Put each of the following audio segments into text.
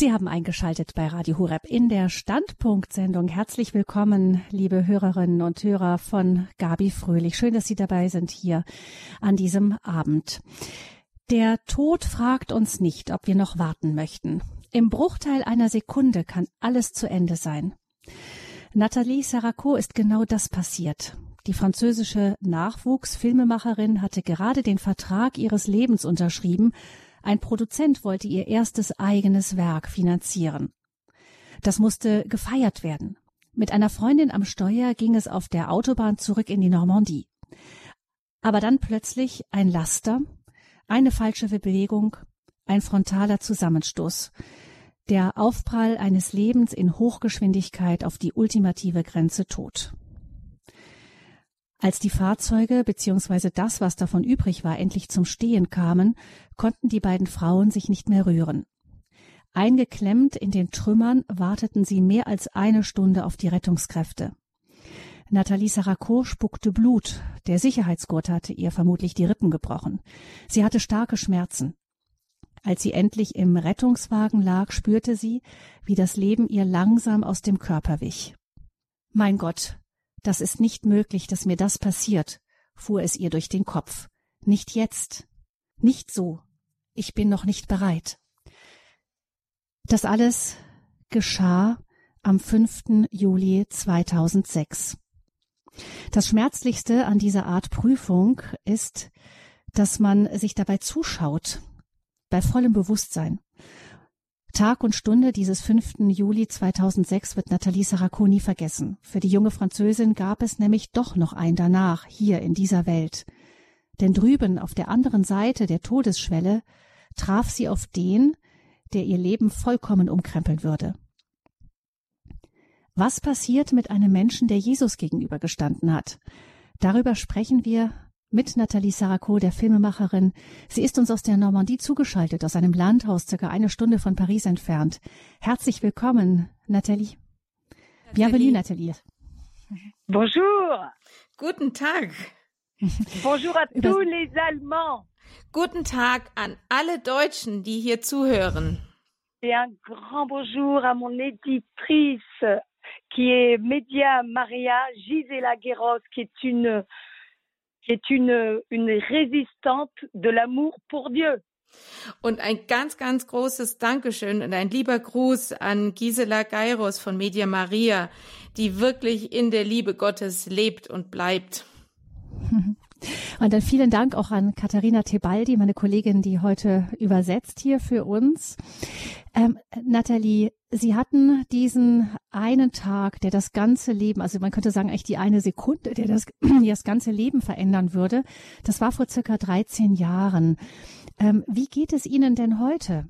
Sie haben eingeschaltet bei Radio Hureb in der Standpunktsendung. Herzlich willkommen, liebe Hörerinnen und Hörer von Gabi Fröhlich. Schön, dass Sie dabei sind hier an diesem Abend. Der Tod fragt uns nicht, ob wir noch warten möchten. Im Bruchteil einer Sekunde kann alles zu Ende sein. Nathalie Sarraco ist genau das passiert. Die französische Nachwuchsfilmemacherin hatte gerade den Vertrag ihres Lebens unterschrieben, ein Produzent wollte ihr erstes eigenes Werk finanzieren. Das musste gefeiert werden. Mit einer Freundin am Steuer ging es auf der Autobahn zurück in die Normandie. Aber dann plötzlich ein Laster, eine falsche Bewegung, ein frontaler Zusammenstoß. Der Aufprall eines Lebens in Hochgeschwindigkeit auf die ultimative Grenze tot. Als die Fahrzeuge bzw. das, was davon übrig war, endlich zum Stehen kamen, konnten die beiden Frauen sich nicht mehr rühren. Eingeklemmt in den Trümmern warteten sie mehr als eine Stunde auf die Rettungskräfte. Nathalie Sarako spuckte Blut. Der Sicherheitsgurt hatte ihr vermutlich die Rippen gebrochen. Sie hatte starke Schmerzen. Als sie endlich im Rettungswagen lag, spürte sie, wie das Leben ihr langsam aus dem Körper wich. Mein Gott, das ist nicht möglich, dass mir das passiert, fuhr es ihr durch den Kopf. Nicht jetzt. Nicht so. Ich bin noch nicht bereit. Das alles geschah am 5. Juli 2006. Das Schmerzlichste an dieser Art Prüfung ist, dass man sich dabei zuschaut, bei vollem Bewusstsein. Tag und Stunde dieses 5. Juli 2006 wird Nathalie Saraconi vergessen. Für die junge Französin gab es nämlich doch noch ein danach, hier in dieser Welt. Denn drüben auf der anderen Seite der Todesschwelle traf sie auf den, der ihr Leben vollkommen umkrempeln würde. Was passiert mit einem Menschen, der Jesus gegenübergestanden hat? Darüber sprechen wir mit Nathalie Saraco, der Filmemacherin. Sie ist uns aus der Normandie zugeschaltet, aus einem Landhaus circa eine Stunde von Paris entfernt. Herzlich willkommen, Nathalie. Bienvenue, Nathalie. Bonjour. Guten Tag. Bonjour à tous les Allemands. Guten Tag an alle Deutschen, die hier zuhören. Et un grand bonjour à mon éditrice qui est Média Maria Gisela Guéros, qui est une est une, une résistante de l'amour pour Dieu. Und ein ganz, ganz großes Dankeschön und ein lieber Gruß an Gisela Geiros von Media Maria, die wirklich in der Liebe Gottes lebt und bleibt. Und dann vielen Dank auch an Katharina Tebaldi, meine Kollegin, die heute übersetzt hier für uns. Ähm, Nathalie, Sie hatten diesen einen Tag, der das ganze Leben, also man könnte sagen, eigentlich die eine Sekunde, der das, die das ganze Leben verändern würde. Das war vor circa 13 Jahren. Ähm, wie geht es Ihnen denn heute?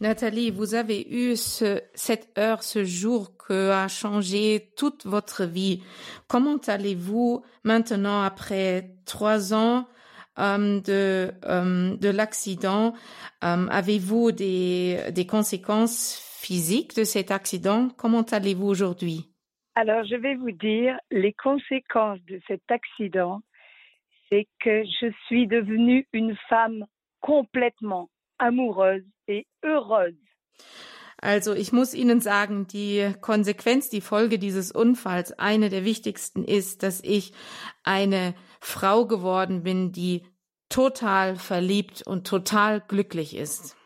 Nathalie, vous avez eu ce, cette heure, ce jour qui a changé toute votre vie. Comment allez-vous maintenant après trois ans euh, de, euh, de l'accident? Euh, Avez-vous des, des conséquences physiques de cet accident? Comment allez-vous aujourd'hui? Alors, je vais vous dire, les conséquences de cet accident, c'est que je suis devenue une femme complètement amoureuse et heureuse. Also ich muss Ihnen sagen, die Konsequenz, die Folge dieses Unfalls, eine der wichtigsten ist, dass ich eine Frau geworden bin, die total verliebt und total glücklich ist.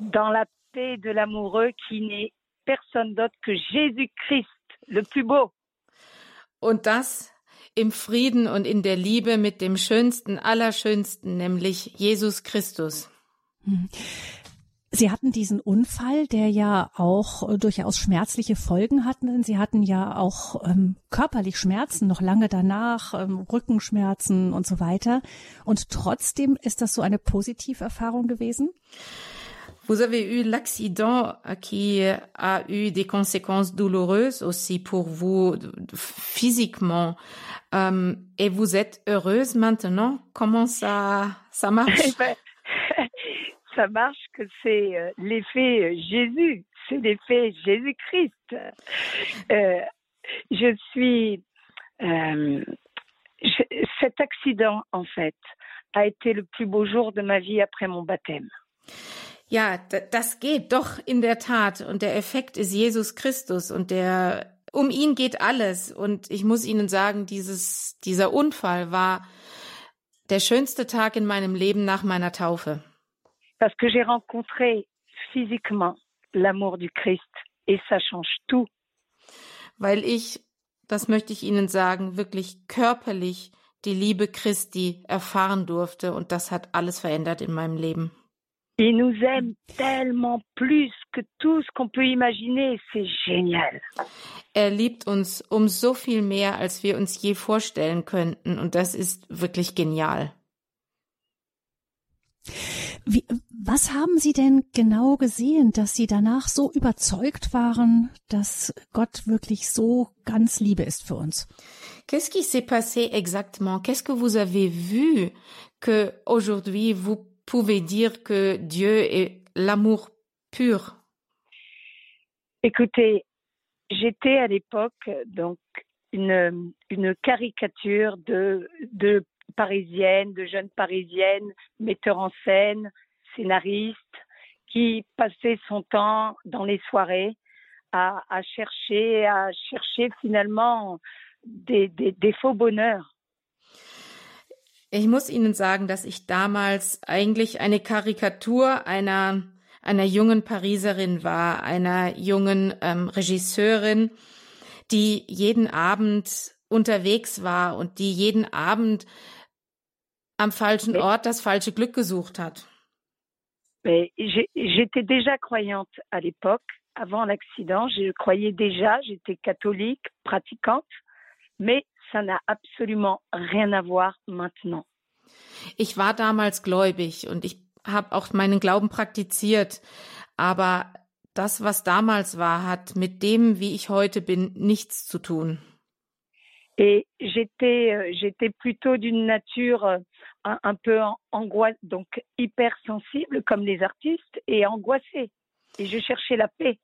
Dans la paix de l'amoureux qui n'est personne d'autre que Jésus-Christ, le plus beau. Und das im Frieden und in der Liebe mit dem Schönsten, Allerschönsten, nämlich Jesus Christus. Sie hatten diesen Unfall, der ja auch äh, durchaus schmerzliche Folgen hatten. Sie hatten ja auch ähm, körperlich Schmerzen noch lange danach, ähm, Rückenschmerzen und so weiter. Und trotzdem ist das so eine Positiverfahrung gewesen? Vous avez eu l'accident qui a eu des conséquences douloureuses aussi pour vous physiquement. Euh, et vous êtes heureuse maintenant Comment ça, ça marche Ça marche que c'est euh, l'effet Jésus, c'est l'effet Jésus-Christ. Euh, je suis... Euh, je, cet accident, en fait, a été le plus beau jour de ma vie après mon baptême. Ja, das geht doch in der Tat. Und der Effekt ist Jesus Christus und der, um ihn geht alles. Und ich muss Ihnen sagen, dieses, dieser Unfall war der schönste Tag in meinem Leben nach meiner Taufe. Parce que j'ai rencontré physiquement l'amour du Christ et ça change tout. Weil ich, das möchte ich Ihnen sagen, wirklich körperlich die Liebe Christi erfahren durfte und das hat alles verändert in meinem Leben. Il nous aime tellement plus que tout ce qu'on peut imaginer. C'est génial. Er liebt uns um so viel mehr, als wir uns je vorstellen könnten. Und das ist wirklich genial. Wie, was haben Sie denn genau gesehen, dass Sie danach so überzeugt waren, dass Gott wirklich so ganz Liebe ist für uns? Qu'est-ce qui s'est passé exactement? Qu'est-ce que vous avez vu que aujourd'hui vous pouvez dire que Dieu est l'amour pur? Écoutez, j'étais à l'époque donc une, une caricature de, de parisienne, de jeune parisienne, metteur en scène, scénariste, qui passait son temps dans les soirées à, à chercher, à chercher finalement des, des, des faux bonheurs. Ich muss Ihnen sagen, dass ich damals eigentlich eine Karikatur einer, einer jungen Pariserin war, einer jungen ähm, Regisseurin, die jeden Abend unterwegs war und die jeden Abend am falschen Ort das falsche Glück gesucht hat. J'étais déjà croyante à l'époque, avant l'accident. Je croyais déjà, j'étais catholique, pratiquante, mais ça n'a absolument rien à voir maintenant. Ich war damals gläubig und ich habe auch meinen Glauben praktiziert, aber das, was damals war, hat mit dem, wie ich heute bin, nichts zu tun. Et j'étais, euh, j'étais plutôt d'une nature euh, un, un peu angoisse, donc hypersensible comme les artistes et angoissée. Et je cherchais la paix.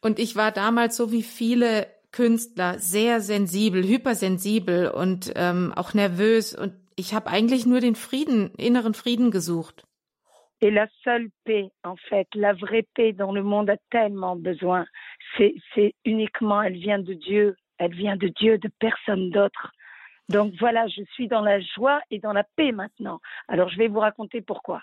Und ich war damals so wie viele Künstler sehr sensibel, hypersensibel und ähm, auch nervös und ich habe eigentlich nur den Frieden, inneren Frieden gesucht. Et la seule paix, en fait, la vraie paix dont le monde a tellement besoin, c'est, c'est uniquement, elle vient de Dieu, elle vient de Dieu, de personne d'autre. Donc voilà, je suis dans la joie et dans la paix maintenant. Alors je vais vous raconter pourquoi.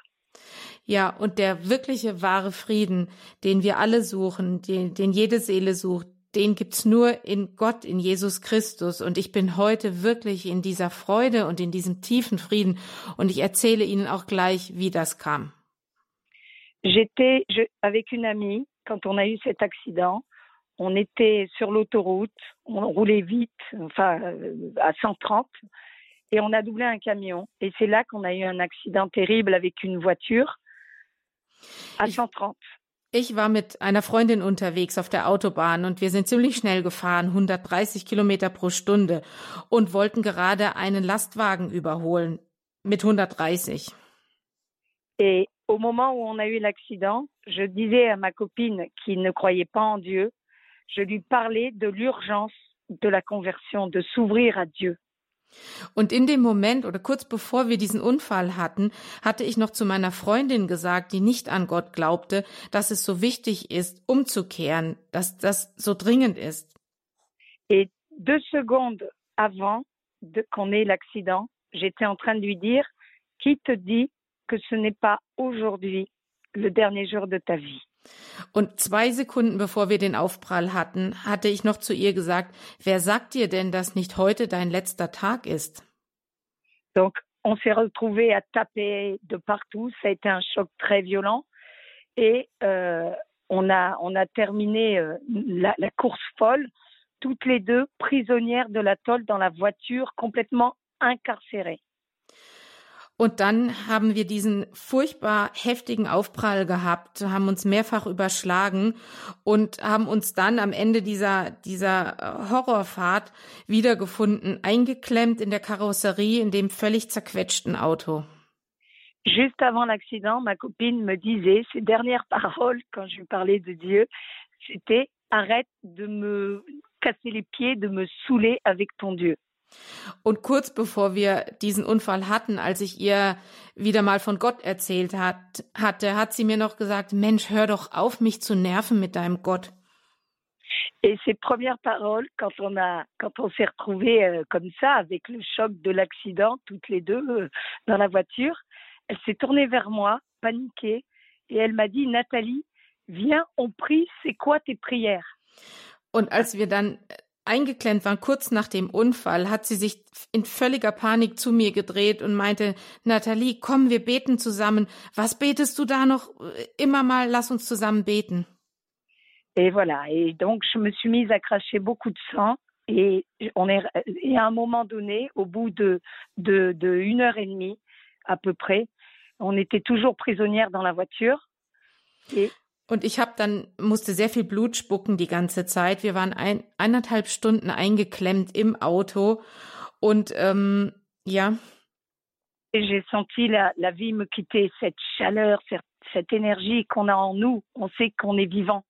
Ja, und der wirkliche wahre Frieden, den wir alle suchen, den, den jede Seele sucht, den gibt's nur in Gott, in Jesus Christus. Und ich bin heute wirklich in dieser Freude und in diesem tiefen Frieden. Und ich erzähle Ihnen auch gleich, wie das kam. J'étais avec une amie quand on a eu cet accident. On était sur l'autoroute, on roulait vite, enfin euh, à 130, et on a doublé un camion. Et c'est là qu'on a eu un accident terrible avec une voiture à 130. Ich war mit einer Freundin unterwegs auf der Autobahn und wir sind ziemlich schnell gefahren, 130 Kilometer pro Stunde und wollten gerade einen Lastwagen überholen mit 130. Et au moment où on a eu l'accident, je disais à ma copine qui ne croyait pas en Dieu, je lui parlais de l'urgence de la conversion, de s'ouvrir à Dieu. Und in dem Moment oder kurz bevor wir diesen Unfall hatten, hatte ich noch zu meiner Freundin gesagt, die nicht an Gott glaubte, dass es so wichtig ist, umzukehren, dass das so dringend ist. Et deux secondes avant de, qu'on ait l'accident, j'étais en train de lui dire, qui te dit que ce n'est pas aujourd'hui le dernier jour de ta vie? Und zwei Sekunden bevor wir den Aufprall hatten, hatte ich noch zu ihr gesagt, wer sagt dir denn, dass nicht heute dein letzter Tag ist? Donc, on s'est retrouvés à taper de partout. Ça a été un choc très violent. Et euh, on, a, on a terminé euh, la, la course folle, toutes les deux prisonnières de la tôle dans la voiture, complètement incarcérées. Und dann haben wir diesen furchtbar heftigen Aufprall gehabt, haben uns mehrfach überschlagen und haben uns dann am Ende dieser, dieser Horrorfahrt wiedergefunden, eingeklemmt in der Karosserie in dem völlig zerquetschten Auto. Juste avant l'accident, ma copine me disait, ses dernières paroles quand je lui parlais de Dieu, c'était arrête de me casser les pieds, de me saouler avec ton Dieu. Und kurz bevor wir diesen Unfall hatten, als ich ihr wieder mal von Gott erzählt hat, hatte, hat sie mir noch gesagt, Mensch, hör doch auf, mich zu nerven mit deinem Gott. Et ces premières paroles, quand on a, quand on s'est retrouvés euh, comme ça, avec le choc de l'accident, toutes les deux euh, dans la voiture, elle s'est tournée vers moi, paniquée, et elle m'a dit, Nathalie, viens, on prie, c'est quoi tes prières? Und als wir dann eingeklemmt waren, kurz nach dem Unfall, hat sie sich in völliger Panik zu mir gedreht und meinte, Nathalie, komm, wir beten zusammen. Was betest du da noch? Immer mal, lass uns zusammen beten. Et voilà. Et donc, je me suis mise à cracher beaucoup de sang. Et on est, et à un moment donné, au bout de, de, de une heure et demie, à peu près, on était toujours prisonnière dans la voiture. Et und ich habe dann musste sehr viel Blut spucken die ganze Zeit. Wir waren ein, eineinhalb Stunden eingeklemmt im Auto und ähm, ja. J'ai senti la, la vie me quitter, cette chaleur, cette, cette énergie qu'on a en nous. On sait qu'on est vivant.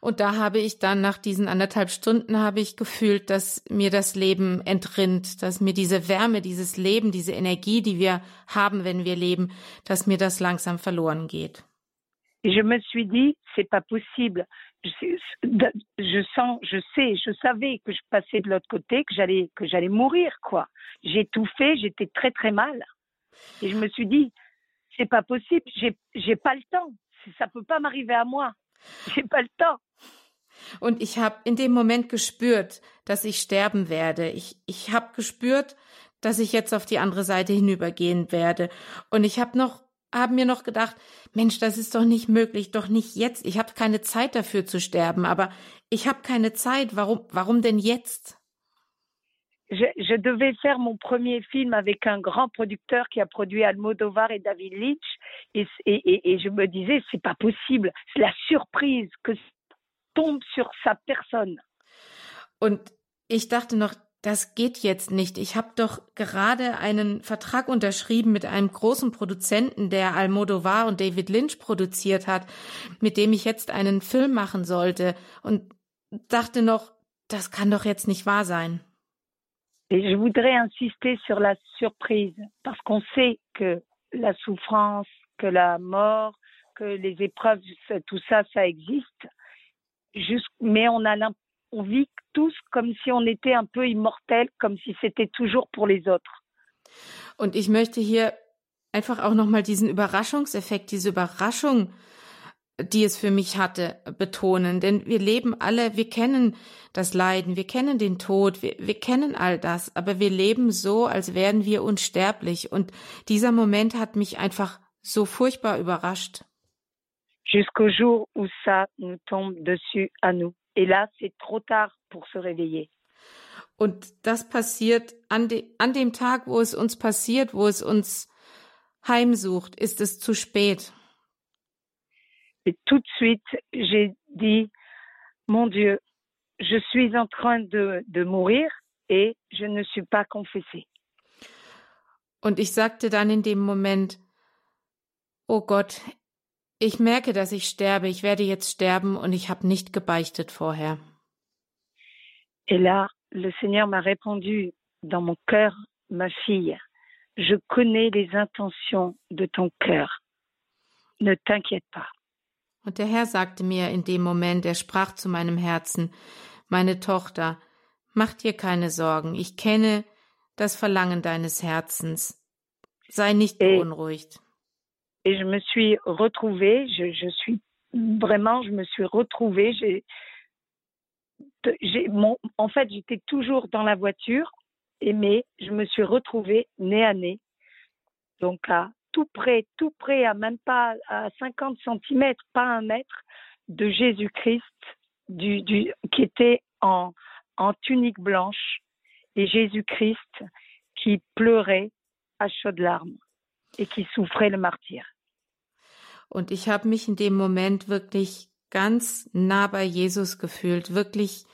Und da habe ich dann nach diesen anderthalb Stunden habe ich gefühlt, dass mir das Leben entrinnt, dass mir diese Wärme, dieses Leben, diese Energie, die wir haben, wenn wir leben, dass mir das langsam verloren geht. Et je me suis dit, c'est pas possible. Je, sens, je sais, je savais que je passais de l'autre côté, que j'allais, que j'allais mourir, quoi. J'ai tout fait, j'étais très très mal. Et je me suis dit, c'est pas possible, j'ai, j'ai pas le temps. Ça peut pas m'arriver à moi. J'ai pas le temps. Und ich habe in dem Moment gespürt, dass ich sterben werde. Ich, ich habe gespürt, dass ich jetzt auf die andere Seite hinübergehen werde. Und ich habe noch, haben mir noch gedacht, Mensch, das ist doch nicht möglich, doch nicht jetzt. Ich habe keine Zeit dafür zu sterben, aber ich habe keine Zeit. Warum, warum denn jetzt? Je, je, devais faire mon premier film avec un grand producteur qui a produit Almodovar et David Leitch, et, et, et, et je me disais, c'est pas possible, c'est la surprise que tombe sur sa personne. Und ich dachte noch, das geht jetzt nicht. Ich habe doch gerade einen Vertrag unterschrieben mit einem großen Produzenten, der Almodovar und David Lynch produziert hat, mit dem ich jetzt einen Film machen sollte und dachte noch, das kann doch jetzt nicht wahr sein. Et je voudrais insister sur la surprise, parce qu'on sait que la souffrance, que la mort, que les épreuves, tout ça, ça existe. Mais on a on vit tous comme si on était un peu immortel, comme si c'était toujours pour les autres. Und ich möchte hier einfach auch nochmal diesen Überraschungseffekt, diese Überraschung, die es für mich hatte, betonen. Denn wir leben alle, wir kennen das Leiden, wir kennen den Tod, wir, wir kennen all das, aber wir leben so, als wären wir unsterblich. Und dieser Moment hat mich einfach so furchtbar überrascht. Jusqu'au jour où ça nous tombe dessus à nous. Et là, c'est trop tard pour se réveiller. Und das passiert an, de, an dem Tag, wo es uns passiert, wo es uns heimsucht, ist es zu spät. Et tout de suite, j'ai dit, mon Dieu, je suis en train de, de mourir et je ne suis pas confessée. Und ich sagte dann in dem Moment, oh Gott, ich merke, dass ich sterbe, ich werde jetzt sterben und ich habe nicht gebeichtet vorher. Et là, le Seigneur m'a répondu dans mon cœur, ma fille, je connais les intentions de ton cœur. Ne t'inquiète pas. Und der Herr sagte mir in dem Moment, er sprach zu meinem Herzen, meine Tochter, mach dir keine Sorgen, ich kenne das Verlangen deines Herzens. Sei nicht beunruhigt. Et je me suis retrouvée, je, je suis vraiment, je me suis retrouvée, j'ai, en fait, j'étais toujours dans la voiture, mais je me suis retrouvée nez à nez, donc à tout près, tout près, à même pas à 50 cm, pas un mètre, de Jésus-Christ, qui était en, en tunique blanche, et Jésus-Christ qui pleurait à chaudes larmes et qui souffrait le martyr. Und ich habe mich in dem Moment wirklich ganz nah bei Jesus gefühlt, wirklich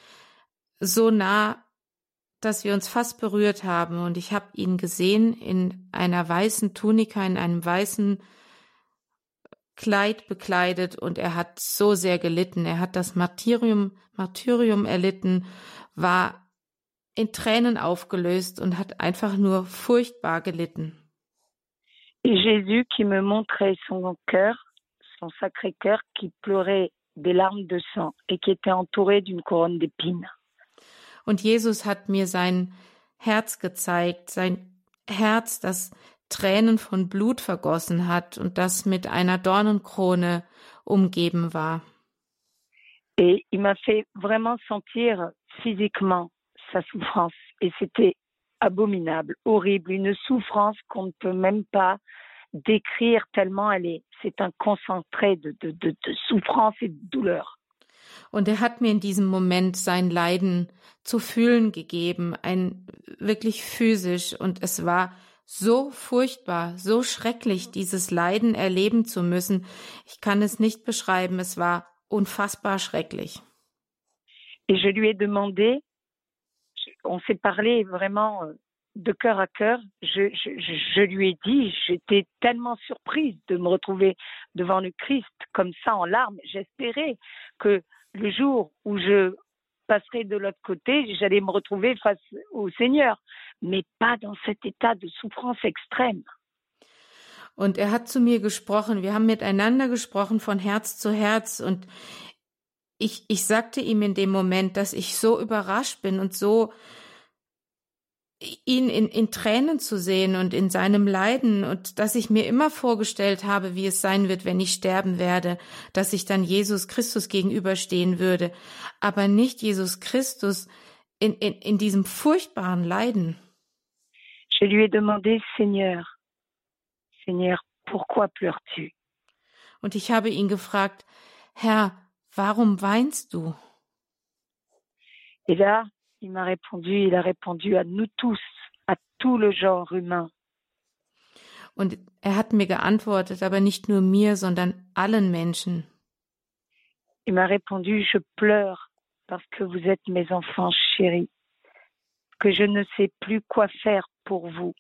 so nah, dass wir uns fast berührt haben. Und ich habe ihn gesehen in einer weißen Tunika, in einem weißen Kleid bekleidet und er hat so sehr gelitten. Er hat das Martyrium, Martyrium erlitten, war in Tränen aufgelöst und hat einfach nur furchtbar gelitten. Et Jésus qui me montrait son cœur, son sacré cœur qui pleurait des larmes de sang et qui était entouré d'une couronne d'épines. Und Jesus hat mir sein Herz gezeigt, sein Herz, das Tränen von Blut vergossen hat und das mit einer Dornenkrone umgeben war. Et il m'a fait vraiment sentir physiquement sa souffrance. Et c'était abominable, horrible, une souffrance qu'on ne peut même pas décrire tellement elle est. C'est un concentré de, de, de, de souffrance et de douleur. Und er hat mir in diesem Moment sein Leiden zu fühlen gegeben, ein wirklich physisch. Und es war so furchtbar, so schrecklich, dieses Leiden erleben zu müssen. Ich kann es nicht beschreiben. Es war unfassbar schrecklich. Et je lui ai demandé, on s'est parlé vraiment euh, de cœur à cœur. Je, lui ai dit, j'étais tellement surprise de me retrouver devant le Christ comme ça en larmes. J'espérais que le jour où je passerai de l'autre côté, j'allais me retrouver face au Seigneur, mais pas dans cet état de souffrance extrême. Und er hat zu mir gesprochen, wir haben miteinander gesprochen von Herz zu Herz und ich, ich sagte ihm in dem Moment, dass ich so überrascht bin und so ihn in, in Tränen zu sehen und in seinem Leiden und dass ich mir immer vorgestellt habe, wie es sein wird, wenn ich sterben werde, dass ich dann Jesus Christus gegenüberstehen würde, aber nicht Jesus Christus in, in, in diesem furchtbaren Leiden. Je lui ai demandé, Seigneur, Seigneur, pourquoi pleures-tu? Und ich habe ihn gefragt, Herr, warum weinst du? Et là, il m'a répondu, il a répondu à nous tous, à tout le genre humain. Und er hat mir geantwortet, aber nicht nur mir, sondern allen Menschen. Il m'a répondu, je pleure parce que vous êtes mes enfants chéris, que je ne sais plus quoi faire pour vous.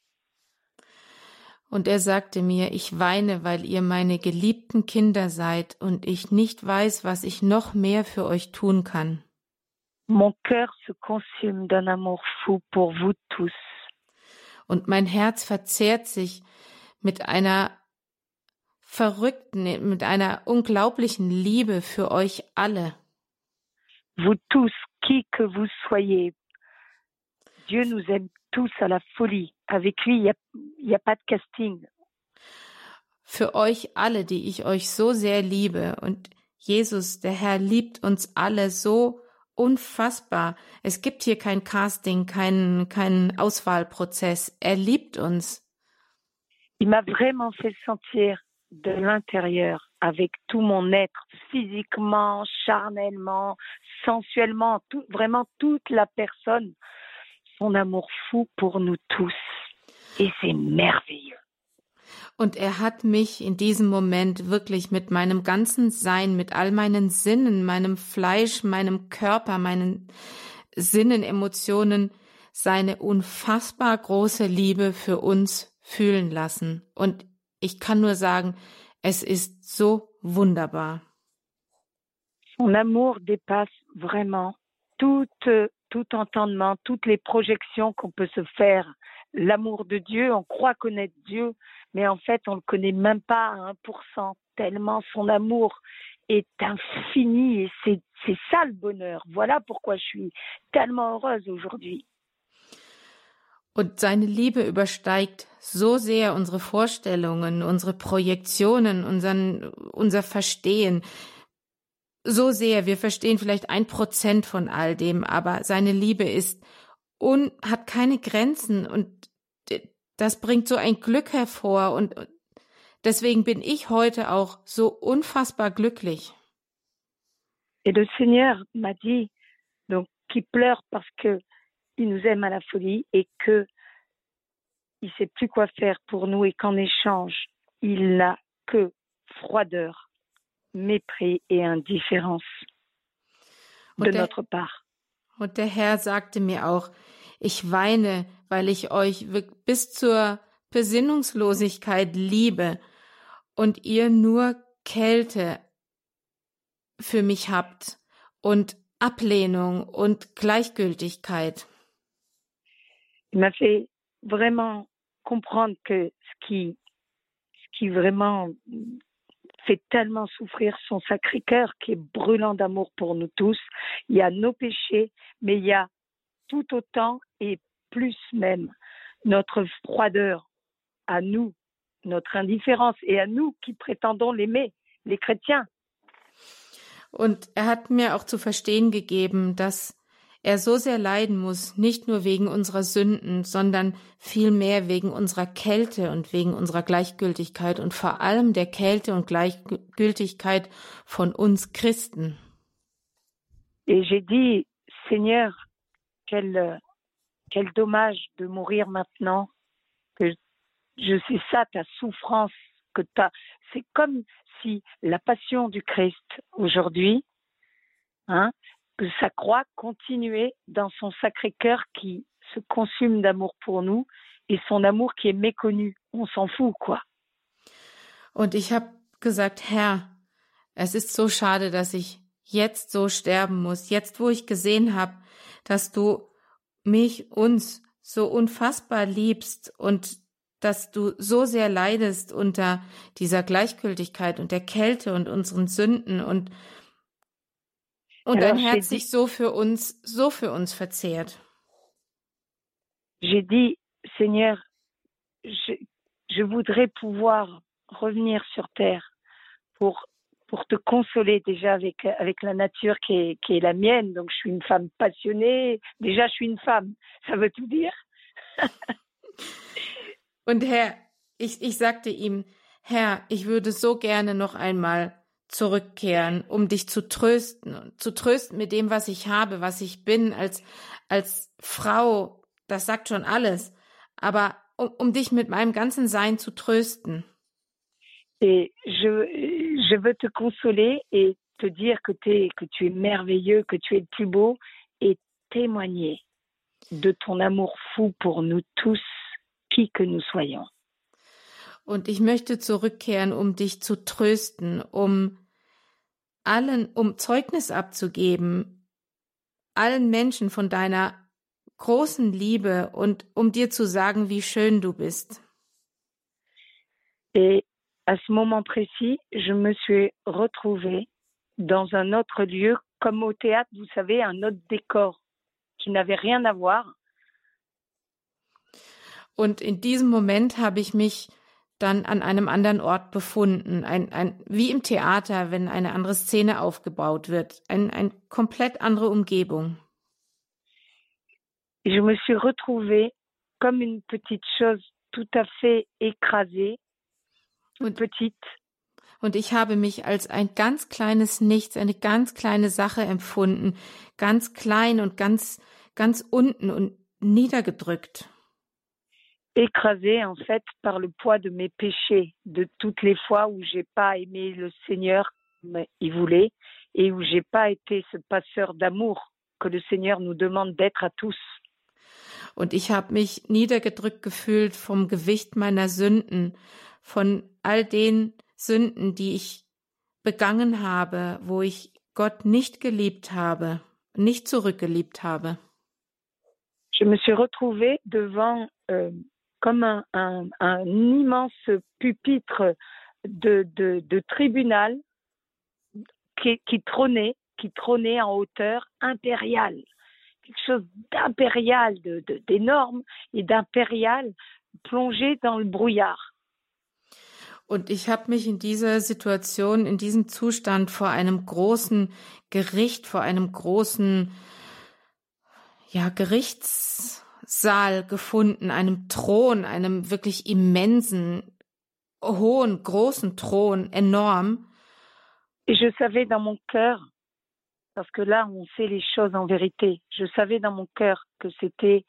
Und er sagte mir, ich weine, weil ihr meine geliebten Kinder seid und ich nicht weiß, was ich noch mehr für euch tun kann. Mon cœur se consume d'un amour fou pour vous tous. Und mein Herz verzehrt sich mit einer verrückten, mit einer unglaublichen Liebe für euch alle. Vous tous, qui que vous soyez, Dieu nous aime tous à la folie. Avec lui, il n'y a, y a pas de casting. Für euch alle, die ich euch so sehr liebe. Und Jesus, der Herr, liebt uns alle so unfassbar. Es gibt hier kein Casting, keinen kein Auswahlprozess. Er liebt uns. Il m'a vraiment fait sentir de l'intérieur, avec tout mon être, physiquement, charnellement, sensuellement, vraiment toute la personne, son amour fou pour nous tous. Et c'est merveilleux. Und er hat mich in diesem Moment wirklich mit meinem ganzen Sein, mit all meinen Sinnen, meinem Fleisch, meinem Körper, meinen Sinnen, Emotionen, seine unfassbar große Liebe für uns fühlen lassen. Und ich kann nur sagen, es ist so wunderbar. Son amour dépasse vraiment tout, tout entendement, toutes les projections qu'on peut se faire. L'amour de Dieu, on croit connaître Dieu, mais en fait, on ne le connaît même pas à 1%, tellement son amour est infini et c'est, c'est ça le bonheur. Voilà pourquoi je suis tellement heureuse aujourd'hui. Und seine Liebe übersteigt so sehr unsere Vorstellungen, unsere Projektionen, unseren, unser Verstehen. So sehr, wir verstehen vielleicht ein Prozent von all dem, aber seine Liebe ist und hat keine Grenzen und das bringt so ein Glück hervor und deswegen bin ich heute auch so unfassbar glücklich. Et le Seigneur m'a dit donc qu'il pleure parce que il nous aime à la folie et que il sait plus quoi faire pour nous et qu'en échange, il n'a que froideur, mépris et indifférence de der, notre part. Und der Herr sagte mir auch, ich weine, weil ich euch bis zur Besinnungslosigkeit liebe und ihr nur Kälte für mich habt und Ablehnung und Gleichgültigkeit. il m'a fait vraiment comprendre que ce qui, ce qui vraiment fait tellement souffrir son sacré cœur qui est brûlant d'amour pour nous tous. Il y a nos péchés, mais il y a tout autant et plus même notre froideur à nous, notre indifférence et à nous qui prétendons l'aimer, les chrétiens. Und er hat mir auch zu verstehen gegeben, dass er so sehr leiden muss, nicht nur wegen unserer Sünden, sondern vielmehr wegen unserer Kälte und wegen unserer Gleichgültigkeit und vor allem der Kälte und Gleichgültigkeit von uns Christen. Et j'ai dit, Seigneur, quel, quel dommage de mourir maintenant, que je sais ça, ta souffrance, que t'as, c'est comme si la passion du Christ aujourd'hui, hein, que sa croix continuait dans son sacré cœur qui se consume d'amour pour nous et son amour qui est méconnu. On s'en fout, quoi. Und ich habe gesagt, Herr, es ist so schade, dass ich jetzt so sterben muss, jetzt wo ich gesehen habe, dass du mich, uns so unfassbar liebst und dass du so sehr leidest unter dieser Gleichgültigkeit und der Kälte und unseren Sünden und und dein Herz sich so für uns, so für uns verzehrt. J'ai dit, Seigneur, je, je voudrais pouvoir revenir sur terre pour pour te consoler déjà avec avec la nature qui est qui est la mienne. Donc je suis une femme passionnée. Déjà je suis une femme. Ça veut tout dire. Und Herr, ich ich sagte ihm, Herr, ich würde so gerne noch einmal zurückkehren, um dich zu trösten, zu trösten mit dem, was ich habe, was ich bin als, als Frau. Das sagt schon alles. Aber um, um dich mit meinem ganzen Sein zu trösten. Et je, je veux te consoler et te dire que, es, que tu es merveilleux, que tu es le plus beau et témoigner de ton amour fou pour nous tous, qui que nous soyons. Und ich möchte zurückkehren, um dich zu trösten, um allen, um Zeugnis abzugeben, allen Menschen von deiner großen Liebe und um dir zu sagen, wie schön du bist. Et à ce moment précis, je me suis retrouvée dans un autre lieu, comme au théâtre, vous savez, un autre décor qui n'avait rien à voir. Und in diesem Moment habe ich mich dann an einem anderen Ort befunden, ein, ein, wie im Theater, wenn eine andere Szene aufgebaut wird, ein, ein komplett andere Umgebung. Je me suis retrouvée comme une petite chose tout à fait écrasée, toute petite. Und ich habe mich als ein ganz kleines Nichts, eine ganz kleine Sache empfunden, ganz klein und ganz, ganz unten und niedergedrückt écrasée en fait par le poids de mes péchés, de toutes les fois où j'ai pas aimé le Seigneur comme il voulait et où j'ai pas été ce passeur d'amour que le Seigneur nous demande d'être à tous. Und ich habe mich niedergedrückt gefühlt vom Gewicht meiner Sünden, von all den Sünden, die ich begangen habe, wo ich Gott nicht geliebt habe, nicht zurückgeliebt habe. Je me suis retrouvée devant euh, comme un, un, un immense pupitre de, de, de tribunal qui, qui, trônait, qui trônait en hauteur impériale. Quelque chose d'impérial, d'énorme et d'impérial plongé dans le brouillard. Und ich habe mich in dieser Situation, in diesem Zustand vor einem großen Gericht, vor einem großen ja, Gerichts Saal gefunden, einem Thron, einem wirklich immensen, hohen, großen Thron, enorm. Et je savais dans mon cœur, parce que là on sait les choses en vérité, je savais dans mon cœur que c'était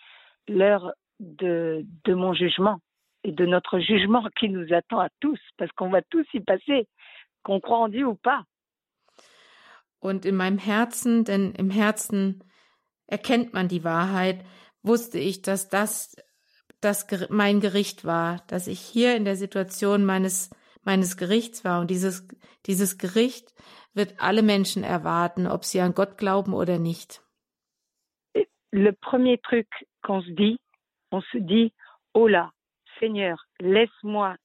l'heure de, de mon jugement et de notre jugement qui nous attend à tous, parce qu'on va tous y passer, qu'on croit en Dieu ou pas. Und in meinem Herzen, denn im Herzen erkennt man die Wahrheit, wusste ich, dass das, das mein Gericht war, dass ich hier in der Situation meines, meines Gerichts war. Und dieses, dieses Gericht wird alle Menschen erwarten, ob sie an Gott glauben oder nicht. Le premier truc qu'on se dit, on se dit, oh là, Seigneur, laisse-moi,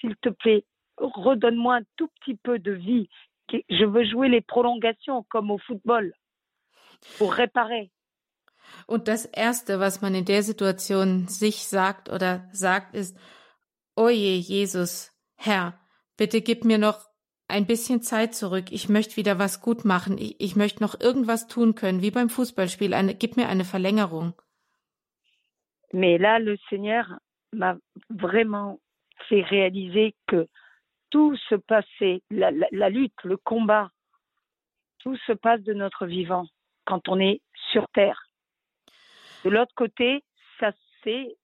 s'il te plaît, redonne-moi un tout petit peu de vie. Je veux jouer les prolongations comme au football pour réparer. Und das Erste, was man in der Situation sich sagt oder sagt, ist, Oje, Jesus, Herr, bitte gib mir noch ein bisschen Zeit zurück. Ich möchte wieder was gut machen. Ich, ich möchte noch irgendwas tun können, wie beim Fußballspiel. Eine, gib mir eine Verlängerung. Mais là, le Seigneur m'a vraiment fait réaliser que tout se passait, la, lutte, le combat, tout se passe de notre vivant quand on est sur terre. De l'autre côté, ça s'est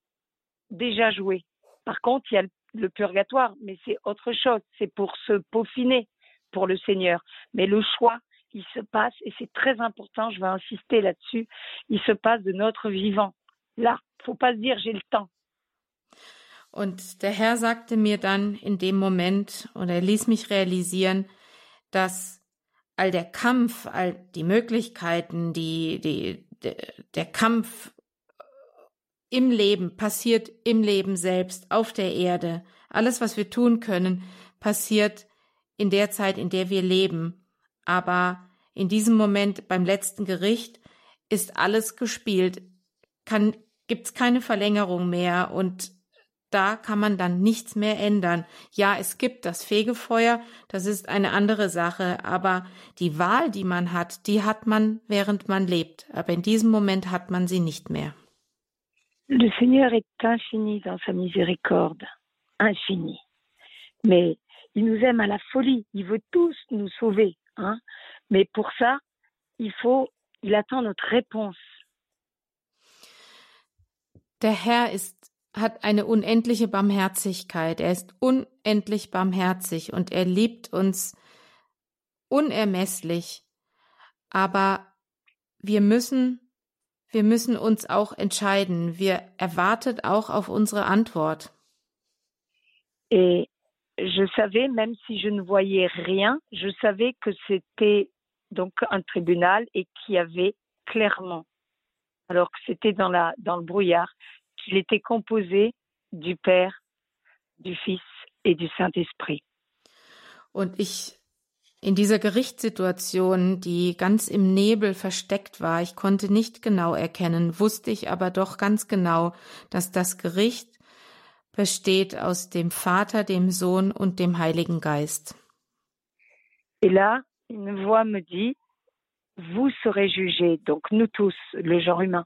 déjà joué. Par contre, il y a le, purgatoire, mais c'est autre chose. C'est pour se peaufiner pour le Seigneur. Mais le choix, il se passe, et c'est très important, je vais insister là-dessus, il se passe de notre vivant. Là, faut pas se dire, j'ai le temps. Und der Herr sagte mir dann in dem Moment, oder er ließ mich realisieren, dass all der Kampf, all die Möglichkeiten, die, die, der Kampf im Leben passiert im Leben selbst, auf der Erde. Alles, was wir tun können, passiert in der Zeit, in der wir leben. Aber in diesem Moment beim letzten Gericht ist alles gespielt, kann, gibt's keine Verlängerung mehr und da kann man dann nichts mehr ändern. Ja, es gibt das Fegefeuer, das ist eine andere Sache, aber die Wahl, die man hat, die hat man, während man lebt. Aber in diesem Moment hat man sie nicht mehr. Le Seigneur est infini dans sa miséricorde, infini. Mais il nous aime à la folie, il veut tous nous sauver. Hein? Mais pour ça, il faut, il attend notre réponse. Der Herr ist hat eine unendliche Barmherzigkeit. Er ist unendlich barmherzig und er liebt uns unermesslich. Aber wir müssen, wir müssen uns auch entscheiden. Wir erwartet auch auf unsere Antwort. Et je savais, même si je ne voyais rien, je savais que c'était donc un tribunal et qu'il y avait clairement, alors que c'était dans la, dans le brouillard, qu'il était composé du Père, du Fils et du Saint-Esprit. Und ich in dieser Gerichtssituation, die ganz im Nebel versteckt war, ich konnte nicht genau erkennen, wusste ich aber doch ganz genau, dass das Gericht besteht aus dem Vater, dem Sohn und dem Heiligen Geist. Et là, une voix me dit, vous serez jugés, donc nous tous, le genre humain,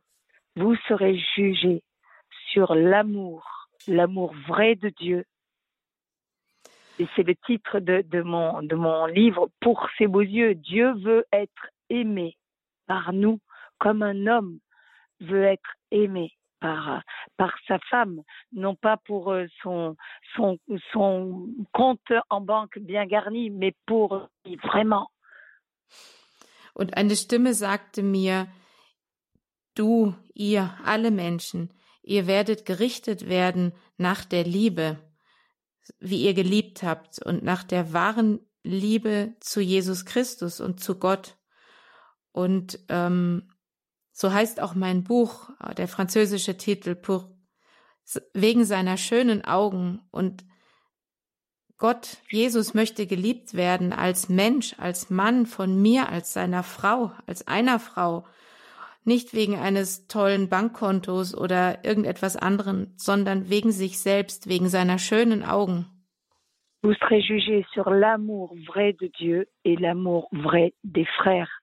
vous serez jugés sur l'amour, l'amour vrai de Dieu. Et c'est le titre de, de, mon, de mon livre, Pour ses beaux yeux. Dieu veut être aimé par nous comme un homme veut être aimé par, par sa femme, non pas pour euh, son, son, son compte en banque bien garni, mais pour vraiment. Und eine Stimme sagte mir, du, ihr, alle Menschen, ihr werdet gerichtet werden nach der Liebe, wie ihr geliebt habt und nach der wahren Liebe zu Jesus Christus und zu Gott. Und ähm, so heißt auch mein Buch, der französische Titel, pour, wegen seiner schönen Augen. Und Gott, Jesus möchte geliebt werden als Mensch, als Mann von mir, als seiner Frau, als einer Frau nicht wegen eines tollen Bankkontos oder irgendetwas anderen, sondern wegen sich selbst, wegen seiner schönen Augen. Vous serez jugés sur l'amour vrai de Dieu et l'amour vrai des frères.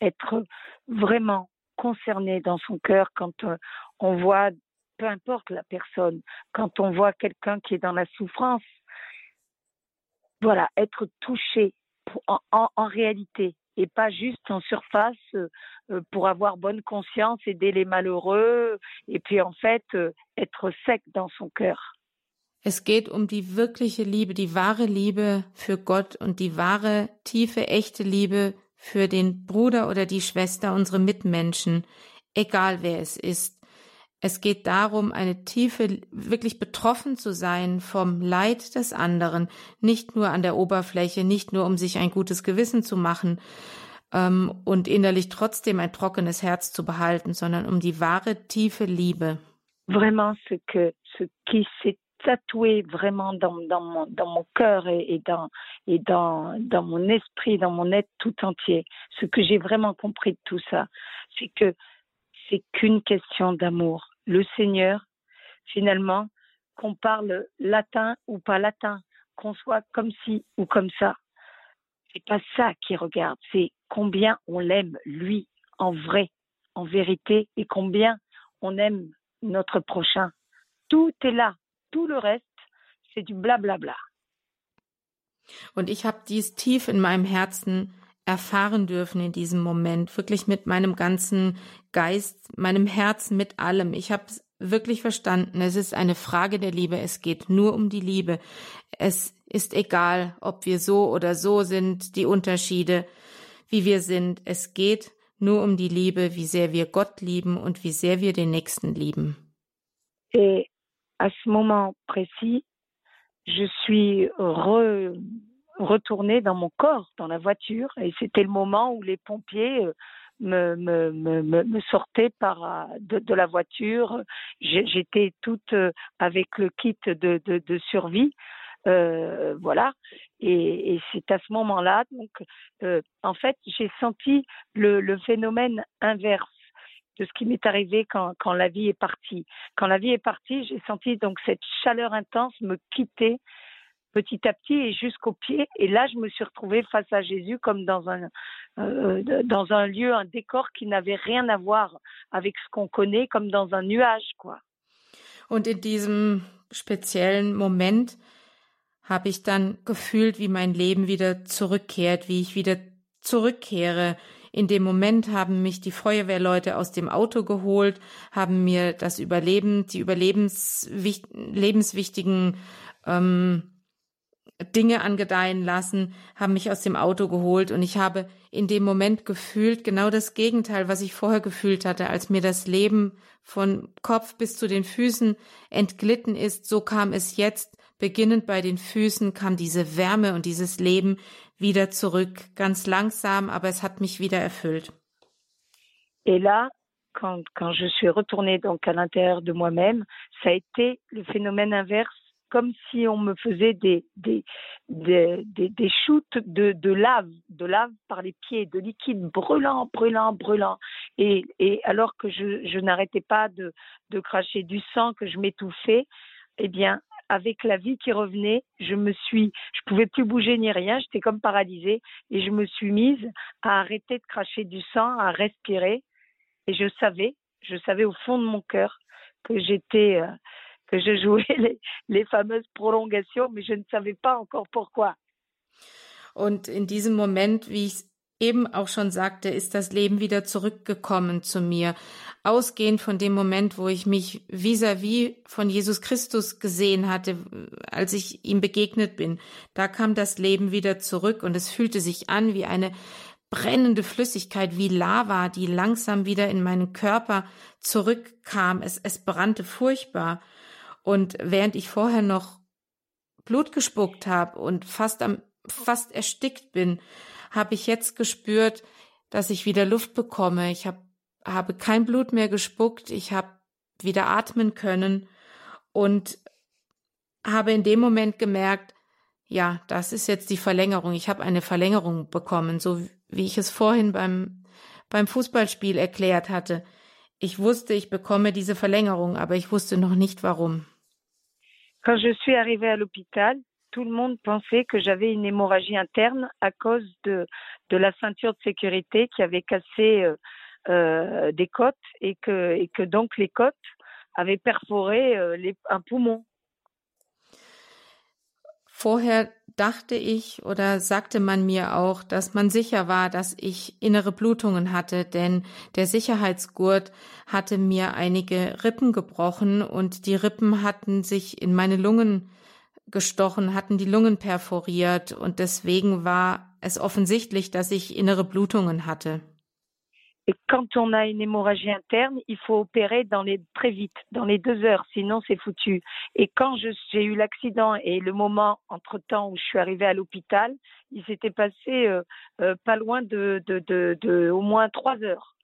Être vraiment concerné dans son cœur quand euh, on voit, peu importe la personne, quand on voit quelqu'un qui est dans la souffrance, voilà, être touché en, en, en réalité et pas juste en surface euh, pour avoir bonne conscience, aider les malheureux et puis en fait euh, être sec dans son cœur. Es geht um die wirkliche Liebe, die wahre Liebe für Gott und die wahre, tiefe, echte Liebe für den Bruder oder die Schwester, unsere Mitmenschen, egal wer es ist. Es geht darum, eine tiefe, wirklich betroffen zu sein vom Leid des anderen, nicht nur an der Oberfläche, nicht nur um sich ein gutes Gewissen zu machen ähm, und innerlich trotzdem ein trockenes Herz zu behalten, sondern um die wahre, tiefe Liebe. vraiment ce que ce qui s'est tatoué vraiment dans, dans mon dans mon cœur et, et dans et dans dans mon esprit, dans mon être tout entier. Ce que j'ai vraiment compris de tout ça, c'est que c'est qu'une question d'amour. Le Seigneur, finalement, qu'on parle latin ou pas latin, qu'on soit comme ci ou comme ça, c'est pas ça qui regarde, c'est combien on l'aime lui en vrai, en vérité, et combien on aime notre prochain. Tout est là, tout le reste, c'est du blablabla. Und ich habe dies tief in meinem Herzen erfahren dürfen in diesem Moment, wirklich mit meinem ganzen Geist, meinem Herzen, mit allem. Ich habe wirklich verstanden, es ist eine Frage der Liebe, es geht nur um die Liebe. Es ist egal, ob wir so oder so sind, die Unterschiede, wie wir sind. Es geht nur um die Liebe, wie sehr wir Gott lieben und wie sehr wir den Nächsten lieben. Et à ce moment précis, je suis re, retournée dans mon corps, dans la voiture, et c'était le moment où les pompiers euh, me, me, me, me sortaient par euh, de, de la voiture. J'étais toute euh, avec le kit de, de, de survie. Euh, voilà. Et, c'est à ce moment-là, donc, euh, en fait, j'ai senti le, phénomène inverse de ce qui m'est arrivé quand, la vie est partie. Quand la vie est partie, j'ai senti donc cette chaleur intense me quitter petit à petit et jusqu'aux pieds. Et là, je me suis retrouvée face à Jésus comme dans un, euh, dans un lieu, un décor qui n'avait rien à voir avec ce qu'on connaît, comme dans un nuage, quoi. Und in diesem speziellen Moment habe ich dann gefühlt, wie mein Leben wieder zurückkehrt, wie ich wieder zurückkehre. In dem Moment haben mich die Feuerwehrleute aus dem Auto geholt, haben mir das Überleben, die überlebenswichtigen ähm, Dinge angedeihen lassen, haben mich aus dem Auto geholt und ich habe in dem Moment gefühlt genau das Gegenteil, was ich vorher gefühlt hatte, als mir das Leben von Kopf bis zu den Füßen entglitten ist, so kam es jetzt, beginnend bei den Füßen kam diese Wärme und dieses Leben wieder zurück, ganz langsam, aber es hat mich wieder erfüllt. Et là, quand, je suis retournée donc à l'intérieur de moi-même, ça a été le phénomène inverse comme si on me faisait des, des, de, lave, de lave par les pieds, de liquide brûlant, brûlant, brûlant. Et, alors que je, n'arrêtais pas de cracher du sang, que je m'étouffais, eh bien, avec la vie qui revenait, je me suis, je pouvais plus bouger ni rien, j'étais comme paralysée et je me suis mise à arrêter de cracher du sang, à respirer. Et je savais, je savais au fond de mon cœur que j'étais, euh, que je jouais les, fameuses prolongations, mais je ne savais pas encore pourquoi. Moment, eben auch schon sagte, ist das Leben wieder zurückgekommen zu mir. Ausgehend von dem Moment, wo ich mich vis-à-vis -vis von Jesus Christus gesehen hatte, als ich ihm begegnet bin, da kam das Leben wieder zurück und es fühlte sich an wie eine brennende Flüssigkeit, wie Lava, die langsam wieder in meinen Körper zurückkam. Es, es brannte furchtbar. Und während ich vorher noch Blut gespuckt habe und fast am fast erstickt bin, habe ich jetzt gespürt, dass ich wieder Luft bekomme. Ich hab, habe kein Blut mehr gespuckt, ich habe wieder atmen können und habe in dem Moment gemerkt, ja, das ist jetzt die Verlängerung. Ich habe eine Verlängerung bekommen, so wie ich es vorhin beim, beim Fußballspiel erklärt hatte. Ich wusste, ich bekomme diese Verlängerung, aber ich wusste noch nicht warum. Quand je suis arrivée à l'hôpital, tout le monde pensait que j'avais une hémorragie interne à cause de, de la ceinture de sécurité qui avait cassé euh, euh, des côtes et que, et que donc les côtes avaient perforé euh, les, un poumon. Vorher dachte ich oder sagte man mir auch, dass man sicher war, dass ich innere Blutungen hatte, denn der Sicherheitsgurt hatte mir einige Rippen gebrochen und die Rippen hatten sich in meine Lungen gestochen, hatten die Lungen perforiert und deswegen war es offensichtlich, dass ich innere Blutungen hatte. Et quand on a une hémorragie interne, il faut opérer dans les très vite, dans les deux heures, sinon c'est foutu. Et quand j'ai eu l'accident et le moment entre temps où je suis arrivée à l'hôpital, il s'était passé euh, euh, pas loin de, au moins trois heures.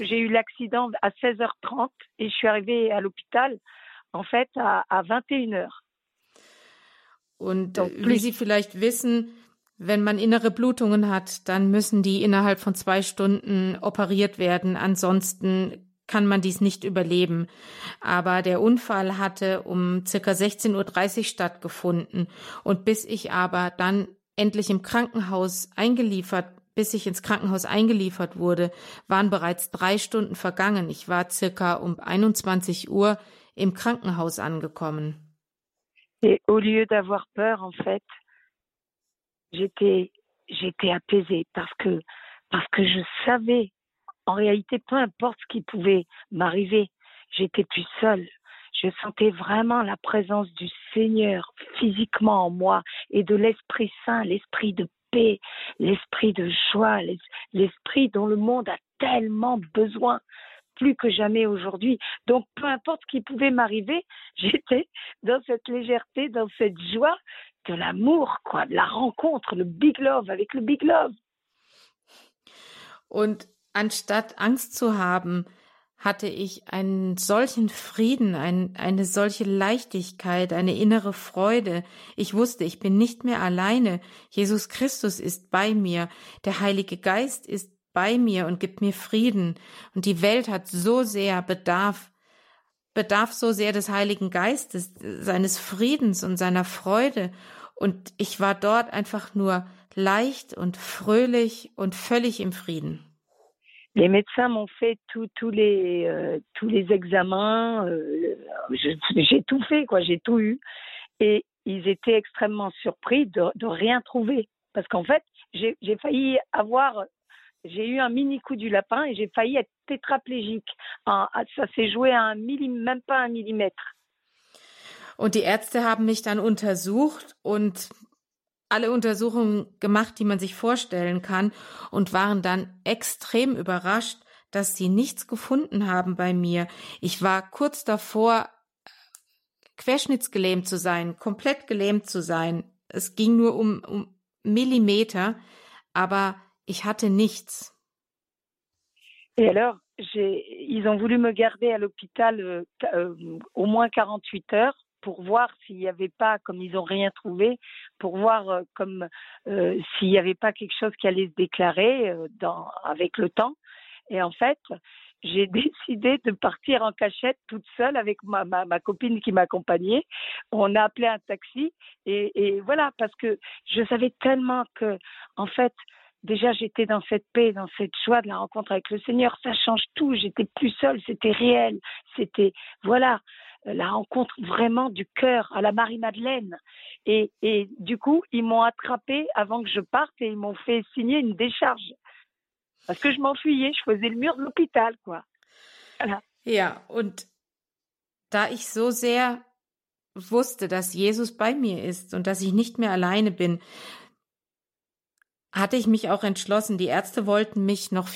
j'ai eu l'accident à 16h30 et je suis arrivée à l'hôpital en fait à 21h. Und Donc, wie Sie vielleicht wissen, wenn man innere Blutungen hat, dann müssen die innerhalb von zwei Stunden operiert werden. Ansonsten kann man dies nicht überleben. Aber der Unfall hatte um circa 16.30 Uhr stattgefunden. Und bis ich aber dann endlich im Krankenhaus eingeliefert, bis ich ins Krankenhaus eingeliefert wurde, waren bereits drei Stunden vergangen. Ich war circa um 21 Uhr im Krankenhaus angekommen. Et au lieu d'avoir peur, en fait, j'étais, j'étais apaisée parce que, parce que je savais, en réalité, peu importe ce qui pouvait m'arriver, j'étais plus seule. Je sentais vraiment la présence du Seigneur physiquement en moi et de l'Esprit Saint, l'Esprit de paix, l'Esprit de joie, l'Esprit dont le monde a tellement besoin plus que jamais aujourd'hui. Donc, peu importe ce qui pouvait m'arriver, j'étais dans cette légèreté, dans cette joie de l'amour, quoi, de la rencontre, le big love avec le big love. Und anstatt Angst zu haben, hatte ich einen solchen Frieden, ein, eine solche Leichtigkeit, eine innere Freude. Ich wusste, ich bin nicht mehr alleine. Jesus Christus ist bei mir. Der Heilige Geist ist bei mir und gibt mir Frieden. Und die Welt hat so sehr Bedarf, bedarf so sehr des Heiligen Geistes, seines Friedens und seiner Freude. Und ich war dort einfach nur leicht und fröhlich und völlig im Frieden. Les médecins m'ont fait tous les euh, tous les examens, euh, j'ai tout fait quoi, j'ai tout eu et ils étaient extrêmement surpris de, de rien trouver parce qu'en fait j'ai failli avoir j'ai eu un mini coup du lapin et j'ai failli être tétraplégique. Ça s'est joué à un Millim, même pas un Millimètre. Und die Ärzte haben mich dann untersucht und alle Untersuchungen gemacht, die man sich vorstellen kann und waren dann extrem überrascht, dass sie nichts gefunden haben bei mir. Ich war kurz davor, querschnittsgelähmt zu sein, komplett gelähmt zu sein. Es ging nur um, um Millimeter, aber Ich hatte nichts. Et alors, ils ont voulu me garder à l'hôpital euh, euh, au moins 48 heures pour voir s'il n'y avait pas, comme ils n'ont rien trouvé, pour voir euh, comme s'il n'y avait pas quelque chose qui allait se déclarer avec le temps. Et en fait, j'ai décidé de partir en cachette toute seule avec ma, copine qui m'accompagnait. On a appelé un taxi et, voilà parce que je savais tellement que en fait déjà j'étais dans cette paix, dans cette joie de la rencontre avec le Seigneur. Ça change tout. J'étais plus seule, c'était réel. C'était, voilà, la rencontre vraiment du cœur à la Marie-Madeleine. Et, et du coup, ils m'ont attrapé avant que je parte et ils m'ont fait signer une décharge. Parce que je m'enfuyais, je faisais le mur de l'hôpital, quoi. Voilà. Ja, und da ich so sehr wusste, dass Jesus bei mir ist und dass ich nicht mehr alleine bin, hatte ich mich auch entschlossen. Die Ärzte wollten mich noch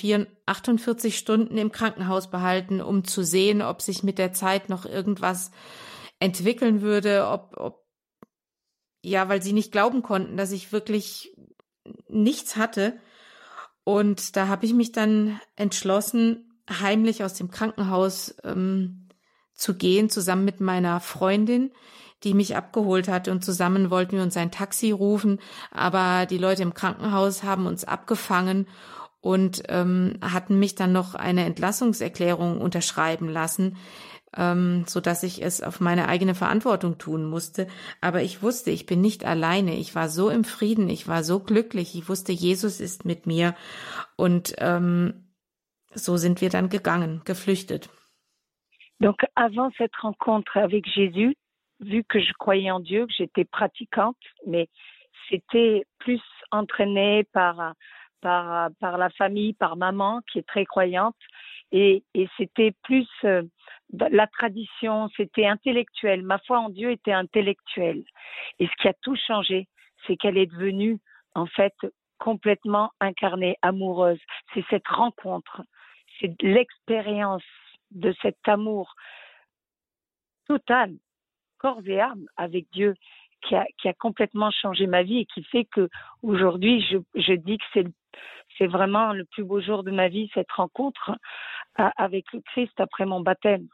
48 Stunden im Krankenhaus behalten, um zu sehen, ob sich mit der Zeit noch irgendwas entwickeln würde, ob, ob ja, weil sie nicht glauben konnten, dass ich wirklich nichts hatte. Und da habe ich mich dann entschlossen, heimlich aus dem Krankenhaus ähm, zu gehen, zusammen mit meiner Freundin, die mich abgeholt hatte und zusammen wollten wir uns ein Taxi rufen, aber die Leute im Krankenhaus haben uns abgefangen und ähm, hatten mich dann noch eine Entlassungserklärung unterschreiben lassen, ähm, so dass ich es auf meine eigene Verantwortung tun musste. Aber ich wusste, ich bin nicht alleine. Ich war so im Frieden, ich war so glücklich. Ich wusste, Jesus ist mit mir und ähm, so sind wir dann gegangen, geflüchtet. Donc avant cette rencontre avec Jésus, vu que je croyais en Dieu, que j'étais pratiquante, mais c'était plus entraîné par, par, la famille, par maman qui est très croyante. Et, et c'était plus euh, la tradition, c'était intellectuel. Ma foi en Dieu était intellectuelle. Et ce qui a tout changé, c'est qu'elle est devenue, en fait, complètement incarnée, amoureuse. C'est cette rencontre, c'est l'expérience de cet amour total corps et âme avec Dieu qui a, qui a complètement changé ma vie et qui fait que aujourd'hui je, je dis que c'est c'est vraiment le plus beau jour de ma vie cette rencontre avec le Christ après mon baptême.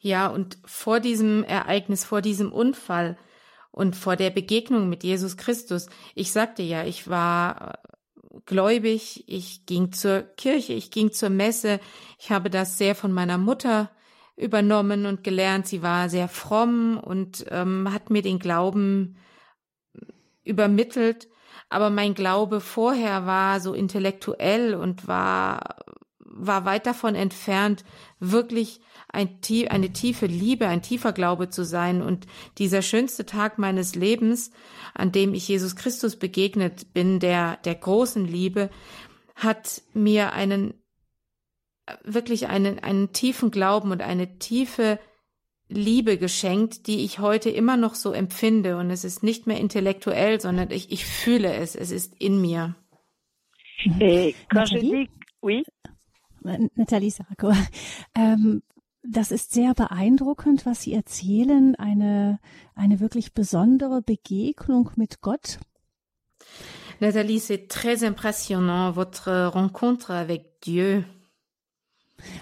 Ja, und vor diesem Ereignis, vor diesem Unfall und vor der Begegnung mit Jesus Christus, ich sagte ja, ich war äh, gläubig, ich ging zur Kirche, ich ging zur Messe, ich habe das sehr von meiner Mutter übernommen und gelernt. Sie war sehr fromm und ähm, hat mir den Glauben übermittelt. Aber mein Glaube vorher war so intellektuell und war, war weit davon entfernt, wirklich ein, eine tiefe Liebe, ein tiefer Glaube zu sein. Und dieser schönste Tag meines Lebens, an dem ich Jesus Christus begegnet bin, der, der großen Liebe, hat mir einen, wirklich einen, einen tiefen Glauben und eine tiefe Liebe geschenkt, die ich heute immer noch so empfinde. Und es ist nicht mehr intellektuell, sondern ich, ich fühle es. Es ist in mir. Et quand je dis, oui. Nathalie Sarko, ähm, das ist sehr beeindruckend, was Sie erzählen. Eine, eine wirklich besondere Begegnung mit Gott. Nathalie, c'est très impressionnant, votre rencontre avec Dieu.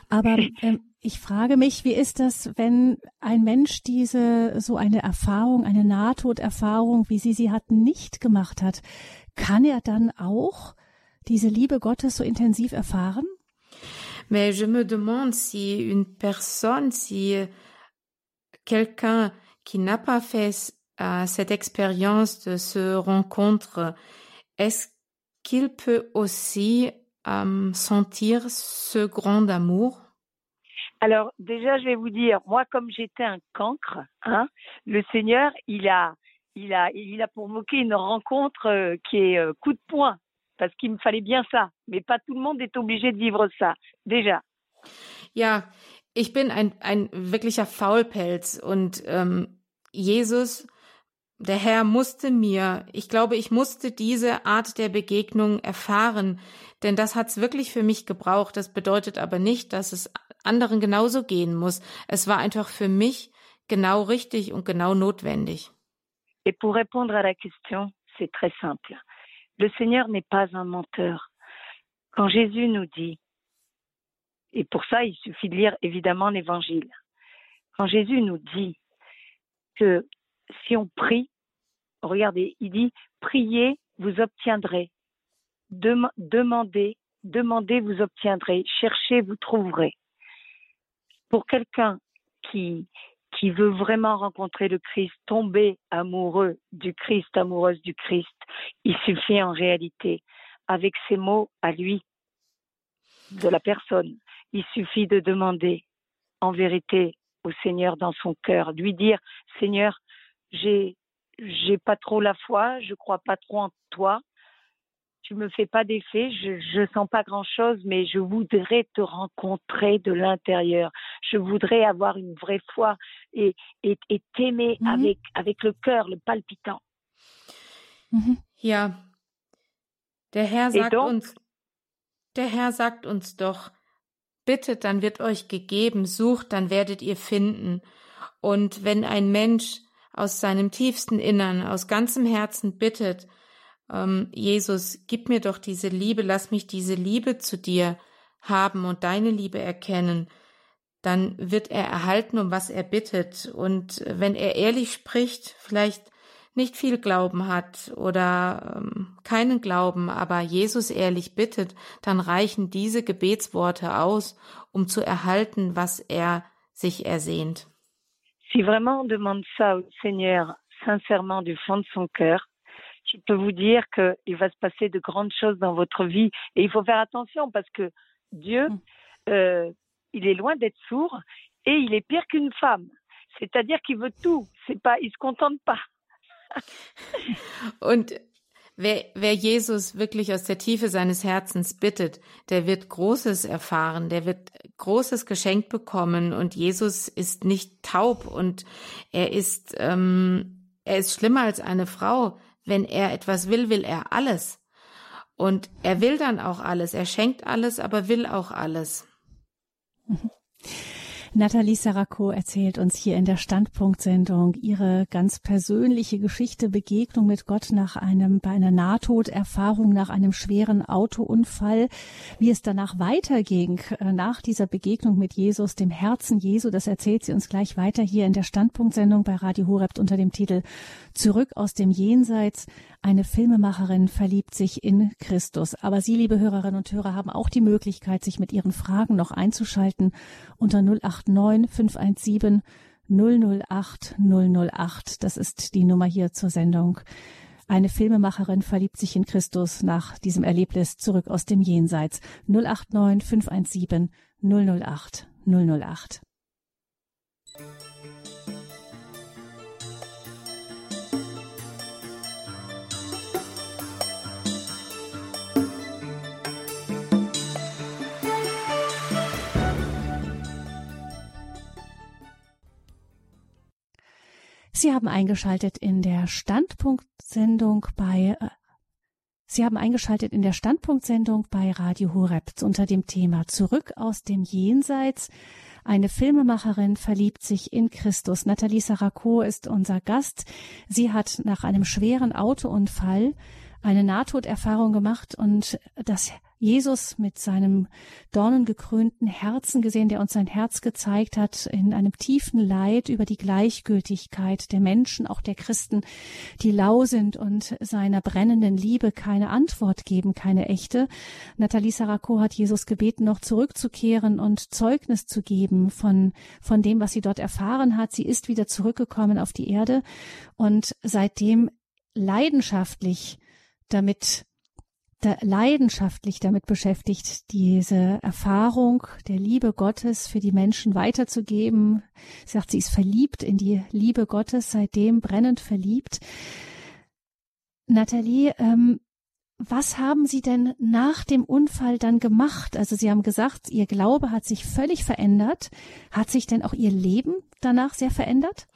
Aber ähm, ich frage mich, wie ist das, wenn ein Mensch diese so eine Erfahrung, eine Nahtoderfahrung, wie Sie sie hatten, nicht gemacht hat? Kann er dann auch diese Liebe Gottes so intensiv erfahren? Mais je me demande si une personne, si quelqu'un qui n'a pas fait euh, cette expérience de ce rencontre, est-ce qu'il peut aussi euh, sentir ce grand amour Alors déjà, je vais vous dire, moi, comme j'étais un cancre, hein, le Seigneur, il a, il a, il a provoqué une rencontre euh, qui est euh, coup de poing parce qu'il me fallait bien ça. Mais pas tout le monde est obligé de vivre ça, déjà. Ja, ich bin ein, ein wirklicher Faulpelz und ähm, Jesus, der Herr musste mir, ich glaube, ich musste diese Art der Begegnung erfahren, denn das hat's wirklich für mich gebraucht. Das bedeutet aber nicht, dass es anderen genauso gehen muss. Es war einfach für mich genau richtig und genau notwendig. Et pour répondre à la question, c'est très simple. Le Seigneur n'est pas un menteur. Quand Jésus nous dit, et pour ça il suffit de lire évidemment l'Évangile, quand Jésus nous dit que si on prie, regardez, il dit, priez, vous obtiendrez. Dem demandez, demandez, vous obtiendrez. Cherchez, vous trouverez. Pour quelqu'un qui, qui veut vraiment rencontrer le Christ, tomber amoureux du Christ, amoureuse du Christ, il suffit en réalité, avec ces mots à lui, de la personne, il suffit de demander en vérité au Seigneur dans son cœur, lui dire, Seigneur, j'ai, j'ai pas trop la foi, je crois pas trop en toi, tu me fais pas d'effet, je, je sens pas grand chose, mais je voudrais te rencontrer de l'intérieur. Je voudrais avoir une vraie foi et, et, et t'aimer Mhm. avec, avec le cœur, le palpitant. Mhm. Ja, der Herr sagt donc- uns, der Herr sagt uns doch, bittet, dann wird euch gegeben, sucht, dann werdet ihr finden. Und wenn ein Mensch aus seinem tiefsten Innern, aus ganzem Herzen bittet, ähm, Jesus, gib mir doch diese Liebe, lass mich diese Liebe zu dir haben und deine Liebe erkennen, dann wird er erhalten, um was er bittet. Und wenn er ehrlich spricht, vielleicht nicht viel Glauben hat oder ähm, keinen Glauben, aber Jesus ehrlich bittet, dann reichen diese Gebetsworte aus, um zu erhalten, was er sich ersehnt. Si vraiment on demande ça au Seigneur sincèrement du fond de son cœur, je peux vous dire qu'il va se passer de grandes choses dans votre vie. Et il faut faire attention parce que Dieu, Mm. euh, il est loin d'être sourd et il est pire qu'une femme. C'est-à-dire qu'il veut tout. C'est pas, il se contente pas. Und wer, wer Jesus wirklich aus der Tiefe seines Herzens bittet, der wird Großes erfahren, der wird Großes geschenkt bekommen. Und Jesus ist nicht taub und er ist, ähm, er ist schlimmer als eine Frau. Wenn er etwas will, will er alles. Und er will dann auch alles. Er schenkt alles, aber will auch alles. Nathalie Sarako erzählt uns hier in der Standpunktsendung ihre ganz persönliche Geschichte, Begegnung mit Gott nach einem, bei einer Nahtoderfahrung, nach einem schweren Autounfall, wie es danach weiterging, äh, nach dieser Begegnung mit Jesus, dem Herzen Jesu, das erzählt sie uns gleich weiter hier in der Standpunktsendung bei Radio Horeb unter dem Titel Zurück aus dem Jenseits. Eine Filmemacherin verliebt sich in Christus. Aber Sie, liebe Hörerinnen und Hörer, haben auch die Möglichkeit, sich mit Ihren Fragen noch einzuschalten unter 089 517 008 008. Das ist die Nummer hier zur Sendung. Eine Filmemacherin verliebt sich in Christus nach diesem Erlebnis zurück aus dem Jenseits. 089 517 008 008. Sie haben eingeschaltet in der Standpunktsendung bei äh, Sie haben eingeschaltet in der Standpunktsendung bei Radio Horeb unter dem Thema Zurück aus dem Jenseits. Eine Filmemacherin verliebt sich in Christus. Nathalie Sarako ist unser Gast. Sie hat nach einem schweren Autounfall eine Nahtoderfahrung gemacht und das Jesus mit seinem dornengekrönten Herzen gesehen, der uns sein Herz gezeigt hat, in einem tiefen Leid über die Gleichgültigkeit der Menschen, auch der Christen, die lau sind und seiner brennenden Liebe keine Antwort geben, keine echte. Nathalie Sarako hat Jesus gebeten, noch zurückzukehren und Zeugnis zu geben von, von dem, was sie dort erfahren hat. Sie ist wieder zurückgekommen auf die Erde und seitdem leidenschaftlich damit da leidenschaftlich damit beschäftigt, diese Erfahrung der Liebe Gottes für die Menschen weiterzugeben. Sie sagt, sie ist verliebt in die Liebe Gottes, seitdem brennend verliebt. Nathalie, ähm, was haben Sie denn nach dem Unfall dann gemacht? Also Sie haben gesagt, Ihr Glaube hat sich völlig verändert. Hat sich denn auch Ihr Leben danach sehr verändert?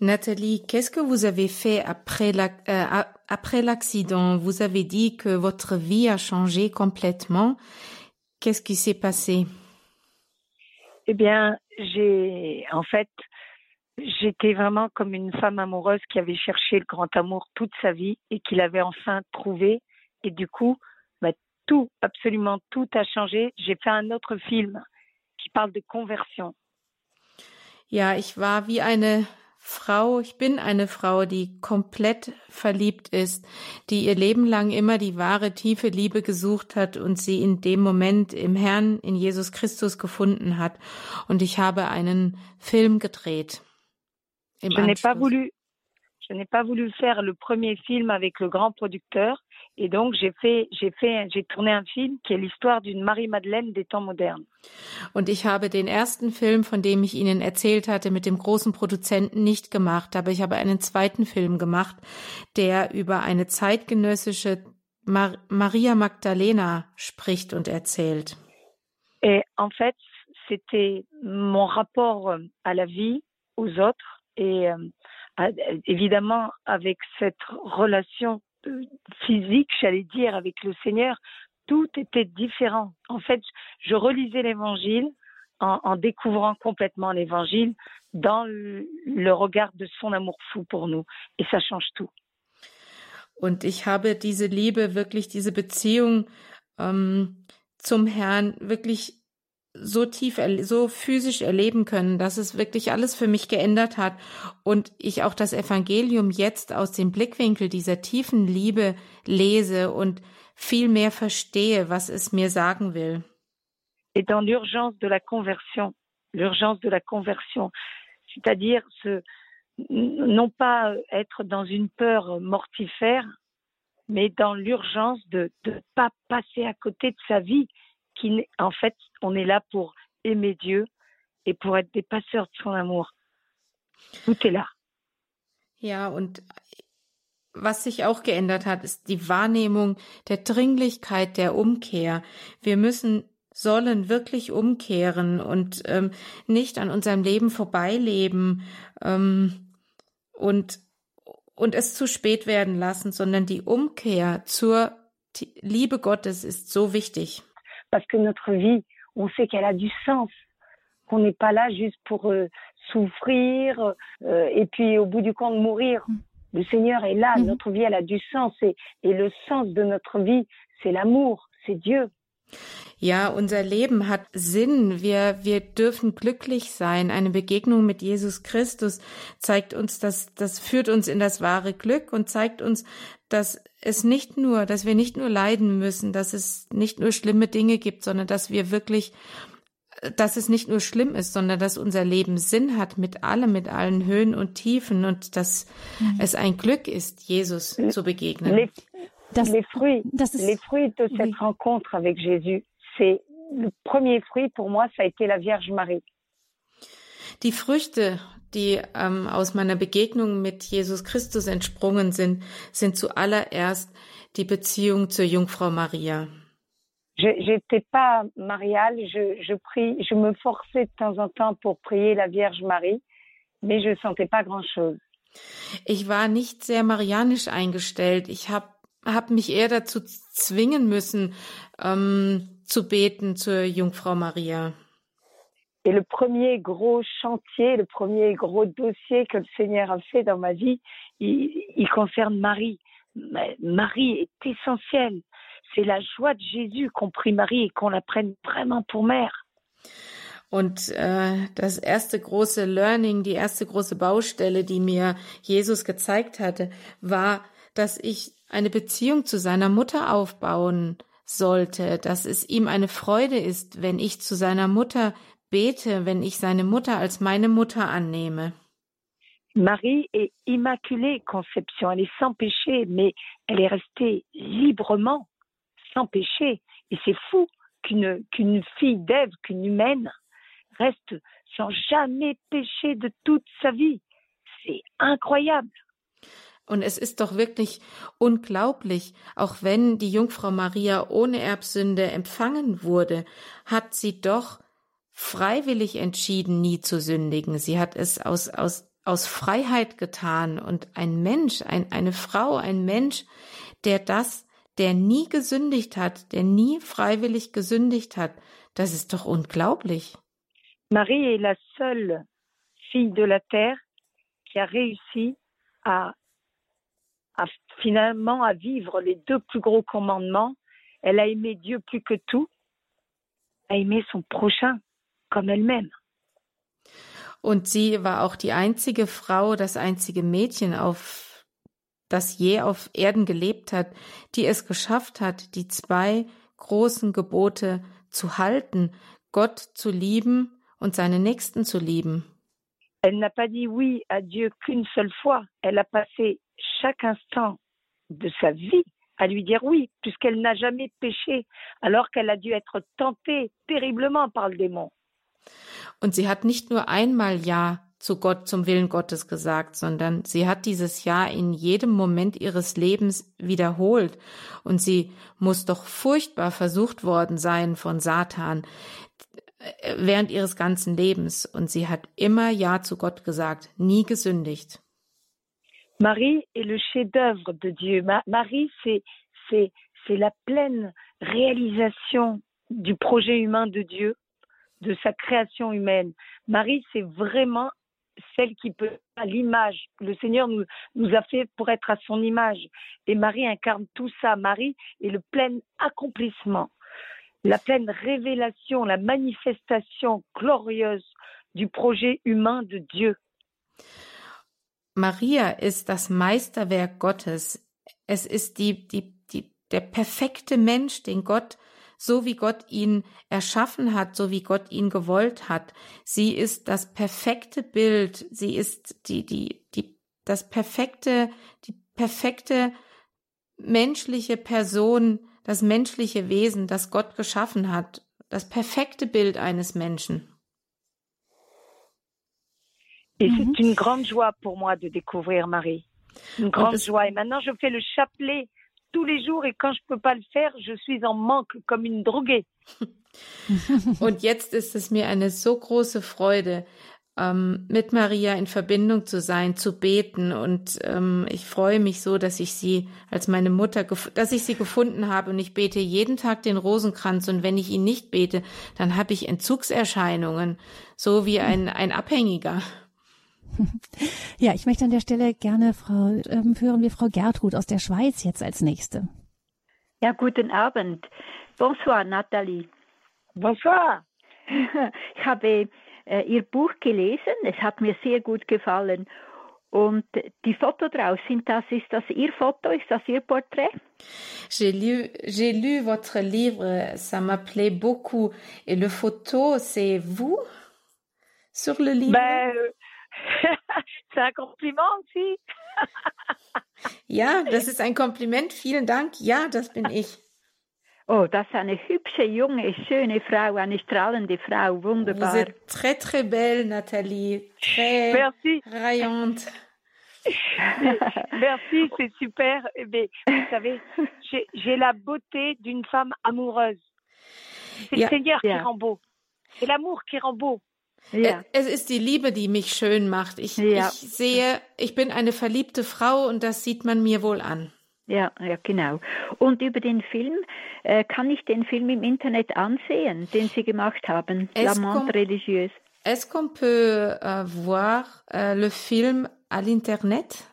Nathalie, qu'est-ce que vous avez fait après la, euh, après l'accident? Vous avez dit que votre vie a changé complètement. Qu'est-ce qui s'est passé? Eh bien, j'ai, en fait, j'étais vraiment comme une femme amoureuse qui avait cherché le grand amour toute sa vie et qui l'avait enfin trouvé. Et du coup, bah, tout, absolument tout a changé. J'ai fait un autre film qui parle de conversion. Ja, ich war wie eine Frau, ich bin eine Frau, die komplett verliebt ist, die ihr Leben lang immer die wahre tiefe Liebe gesucht hat und sie in dem Moment im Herrn, in Jesus Christus gefunden hat. Und ich habe einen Film gedreht. Im je n'ai pas voulu, je n'ai pas voulu faire le premier film avec le grand producteur. Et donc, j'ai fait, j'ai fait, j'ai tourné un film qui est l'histoire d'une Marie-Madeleine des temps modernes. Und ich habe den ersten Film, von dem ich Ihnen erzählt hatte, mit dem großen Produzenten nicht gemacht, aber ich habe einen zweiten Film gemacht, der über eine zeitgenössische Mar Maria Magdalena spricht und erzählt. Et en fait, c'était mon rapport à la vie, aux autres et euh, évidemment avec cette relation physique, j'allais dire, avec le Seigneur, tout était différent. En fait, je relisais l'Évangile en, découvrant complètement l'Évangile dans le, le regard de son amour fou pour nous. Et ça change tout. Und ich habe diese Liebe, wirklich diese Beziehung ähm, zum Herrn wirklich so tief, so physisch erleben können, dass es wirklich alles für mich geändert hat und ich auch das Evangelium jetzt aus dem Blickwinkel dieser tiefen Liebe lese und viel mehr verstehe, was es mir sagen will. Et dans l'urgence de la conversion, l'urgence de la conversion, c'est-à-dire ce, non pas être dans une peur mortifère, mais dans l'urgence de ne pas passer à côté de sa vie, qui, en fait, on est là pour aimer Dieu et pour être des passeurs de son amour. Tout est là. Ja, und was sich auch geändert hat, ist die Wahrnehmung der Dringlichkeit der Umkehr. Wir müssen sollen wirklich umkehren und ähm, nicht an unserem Leben vorbeileben ähm, und, und es zu spät werden lassen, sondern die Umkehr zur Liebe Gottes ist so wichtig. Parce que notre vie, on sait qu'elle a du sens. qu'on n'est pas là juste pour euh, souffrir euh, et puis au bout du compte mourir. Mm. Le Seigneur est là, mm. notre vie elle a du sens et, et le sens de notre vie c'est l'amour, c'est Dieu. Ja, unser Leben hat Sinn. Wir, wir dürfen glücklich sein. Eine Begegnung mit Jesus Christus zeigt uns, dass, das führt uns in das wahre Glück und zeigt uns, dass es nicht nur, dass wir nicht nur leiden müssen, dass es nicht nur schlimme Dinge gibt, sondern dass wir wirklich, dass es nicht nur schlimm ist, sondern dass unser Leben Sinn hat mit allem, mit allen Höhen und Tiefen und dass mhm. es ein Glück ist, Jesus zu begegnen. Das, les fruits, das ist, les fruits de cette oui. rencontre avec Jésus, c'est le premier fruit pour moi, ça a été la Vierge Marie. Die Früchte, die ähm, aus meiner Begegnung mit Jesus Christus entsprungen sind, sind zuallererst die Beziehung zur Jungfrau Maria. Je n'étais pas mariale, je, je prie, je me forçais de temps en temps pour prier la Vierge Marie, mais je sentais pas grand-chose. Ich war nicht sehr marianisch eingestellt. Ich habe habe mich eher dazu zwingen müssen, ähm, zu beten zur Jungfrau Maria. Et le premier gros chantier, le premier gros dossier que le Seigneur a fait dans ma vie, il, il concerne Marie. Marie est essentielle. C'est la joie de Jésus qu'on prie Marie et qu'on la prenne vraiment pour mère. Und äh, das erste große Learning, die erste große Baustelle, die mir Jesus gezeigt hatte, war, dass ich eine Beziehung zu seiner Mutter aufbauen sollte, dass es ihm eine Freude ist, wenn ich zu seiner Mutter bete, wenn ich seine Mutter als meine Mutter annehme. Marie est immaculée conception, elle est sans péché, mais elle est restée librement sans péché. Et c'est fou qu'une qu'une fille d'Ève, qu'une humaine, reste sans jamais péché de toute sa vie. C'est incroyable. Und es ist doch wirklich unglaublich, auch wenn die Jungfrau Maria ohne Erbsünde empfangen wurde, hat sie doch freiwillig entschieden, nie zu sündigen. Sie hat es aus, aus, aus Freiheit getan. Und ein Mensch, ein, eine Frau, ein Mensch, der das, der nie gesündigt hat, der nie freiwillig gesündigt hat, das ist doch unglaublich. Marie est la seule fille de la terre qui a réussi à à, finalement à vivre les deux plus gros commandements. Elle a aimé Dieu plus que tout, a aimé son prochain comme elle-même. Und sie war auch die einzige Frau, das einzige Mädchen, auf das je auf Erden gelebt hat, die es geschafft hat, die zwei großen Gebote zu halten, Gott zu lieben und seine Nächsten zu lieben. Elle n'a pas dit oui à Dieu qu'une seule fois. Elle a passé chaque instant de sa vie à lui dire oui, puisqu'elle n'a jamais péché, alors qu'elle a dû être tentée terriblement par le démon. Und sie hat nicht nur einmal Ja zu Gott, zum Willen Gottes gesagt, sondern sie hat dieses Ja in jedem Moment ihres Lebens wiederholt. Und sie muss doch furchtbar versucht worden sein von Satan äh, während ihres ganzen Lebens. Und sie hat immer Ja zu Gott gesagt, nie gesündigt. Marie est le chef-d'œuvre de Dieu. Marie, c'est, c'est, c'est la pleine réalisation du projet humain de Dieu, de sa création humaine. Marie, c'est vraiment celle qui peut à l'image. Le Seigneur nous, a fait pour être à son image. Et Marie incarne tout ça. Marie est le plein accomplissement, la pleine révélation, la manifestation glorieuse du projet humain de Dieu. Maria ist das Meisterwerk Gottes. Es ist die, die, die, der perfekte Mensch, den Gott, so wie Gott ihn erschaffen hat, so wie Gott ihn gewollt hat. Sie ist das perfekte Bild. Sie ist die, die, die, das perfekte, die perfekte menschliche Person, das menschliche Wesen, das Gott geschaffen hat. Das perfekte Bild eines Menschen. Et c'est une grande joie pour moi de découvrir Marie. Une grande joie. Et maintenant, je fais le chapelet tous les jours et quand je peux pas le faire, je suis en manque comme une droguée. Und jetzt ist es mir eine so große Freude, ähm, mit Maria in Verbindung zu sein, zu beten. Und ähm, ich freue mich so, dass ich sie als meine Mutter, dass ich sie gefunden habe. Und ich bete jeden Tag den Rosenkranz. Und wenn ich ihn nicht bete, dann habe ich Entzugserscheinungen, so wie ein, ein Abhängiger. Ja, ich möchte an der Stelle gerne Frau ähm, hören wie Frau Gertrud aus der Schweiz jetzt als nächste. Ja, guten Abend. Bonsoir, Nathalie. Bonsoir. Ich habe äh, Ihr Buch gelesen. Es hat mir sehr gut gefallen. Und die Fotos draus, sind das, ist das Ihr Foto, ist das Ihr Porträt? J'ai lu, j'ai lu votre livre, ça m'appelait beaucoup. Et le photo, c'est vous sur le livre? Ben, c'est un Kompliment aussi. ja, das ist ein Kompliment. Vielen Dank. Ja, das bin ich. Oh, das ist eine hübsche, junge, schöne Frau, eine strahlende Frau, wunderbar. Vous êtes très, très belle, Nathalie. Très Merci. rayante. Merci, c'est super. Mais vous savez, j'ai la beauté d'une femme amoureuse. C'est le Seigneur qui rend beau. C'est l'amour qui rend beau. Ja, Es ist die Liebe, die mich schön macht. Ich, Ja. ich sehe, ich bin eine verliebte Frau und das sieht man mir wohl an. ja, ja, genau. Und über den Film, äh, kann ich den Film im Internet ansehen, den Sie gemacht haben? Es L'amante kommt- religieuse. Est-ce qu'on peut euh, voir euh, le film à l'internet?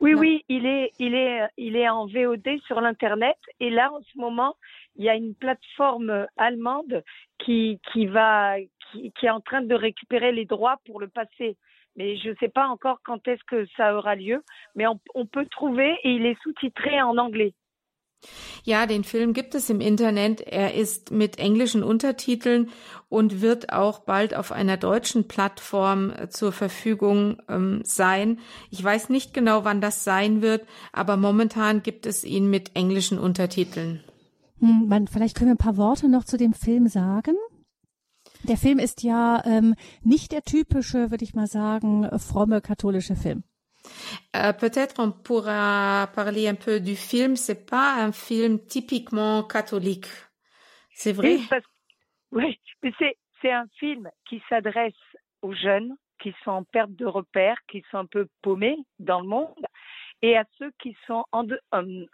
Oui, Non. oui, il est, il est, il est en VOD sur l'internet. Et là, en ce moment, il y a une plateforme allemande qui, qui va, qui, qui est en train de récupérer les droits pour le passer. Mais je ne sais pas encore quand est-ce que ça aura lieu. Mais on, on peut trouver et il est sous-titré en anglais. Ja, den Film gibt es im Internet. Er ist mit englischen Untertiteln und wird auch bald auf einer deutschen Plattform äh, zur Verfügung ähm, sein. Ich weiß nicht genau, wann das sein wird, aber momentan gibt es ihn mit englischen Untertiteln. Hm, man, vielleicht können wir ein paar Worte noch zu dem Film sagen. Der Film ist ja ähm, nicht der typische, würde ich mal sagen, fromme katholische Film. Euh, Peut-être on pourra parler un peu du film. C'est pas un film typiquement catholique. C'est vrai? Oui, parce- oui, mais c'est, c'est un film qui s'adresse aux jeunes qui sont en perte de repères, qui sont un peu paumés dans le monde, et à ceux qui sont en, de-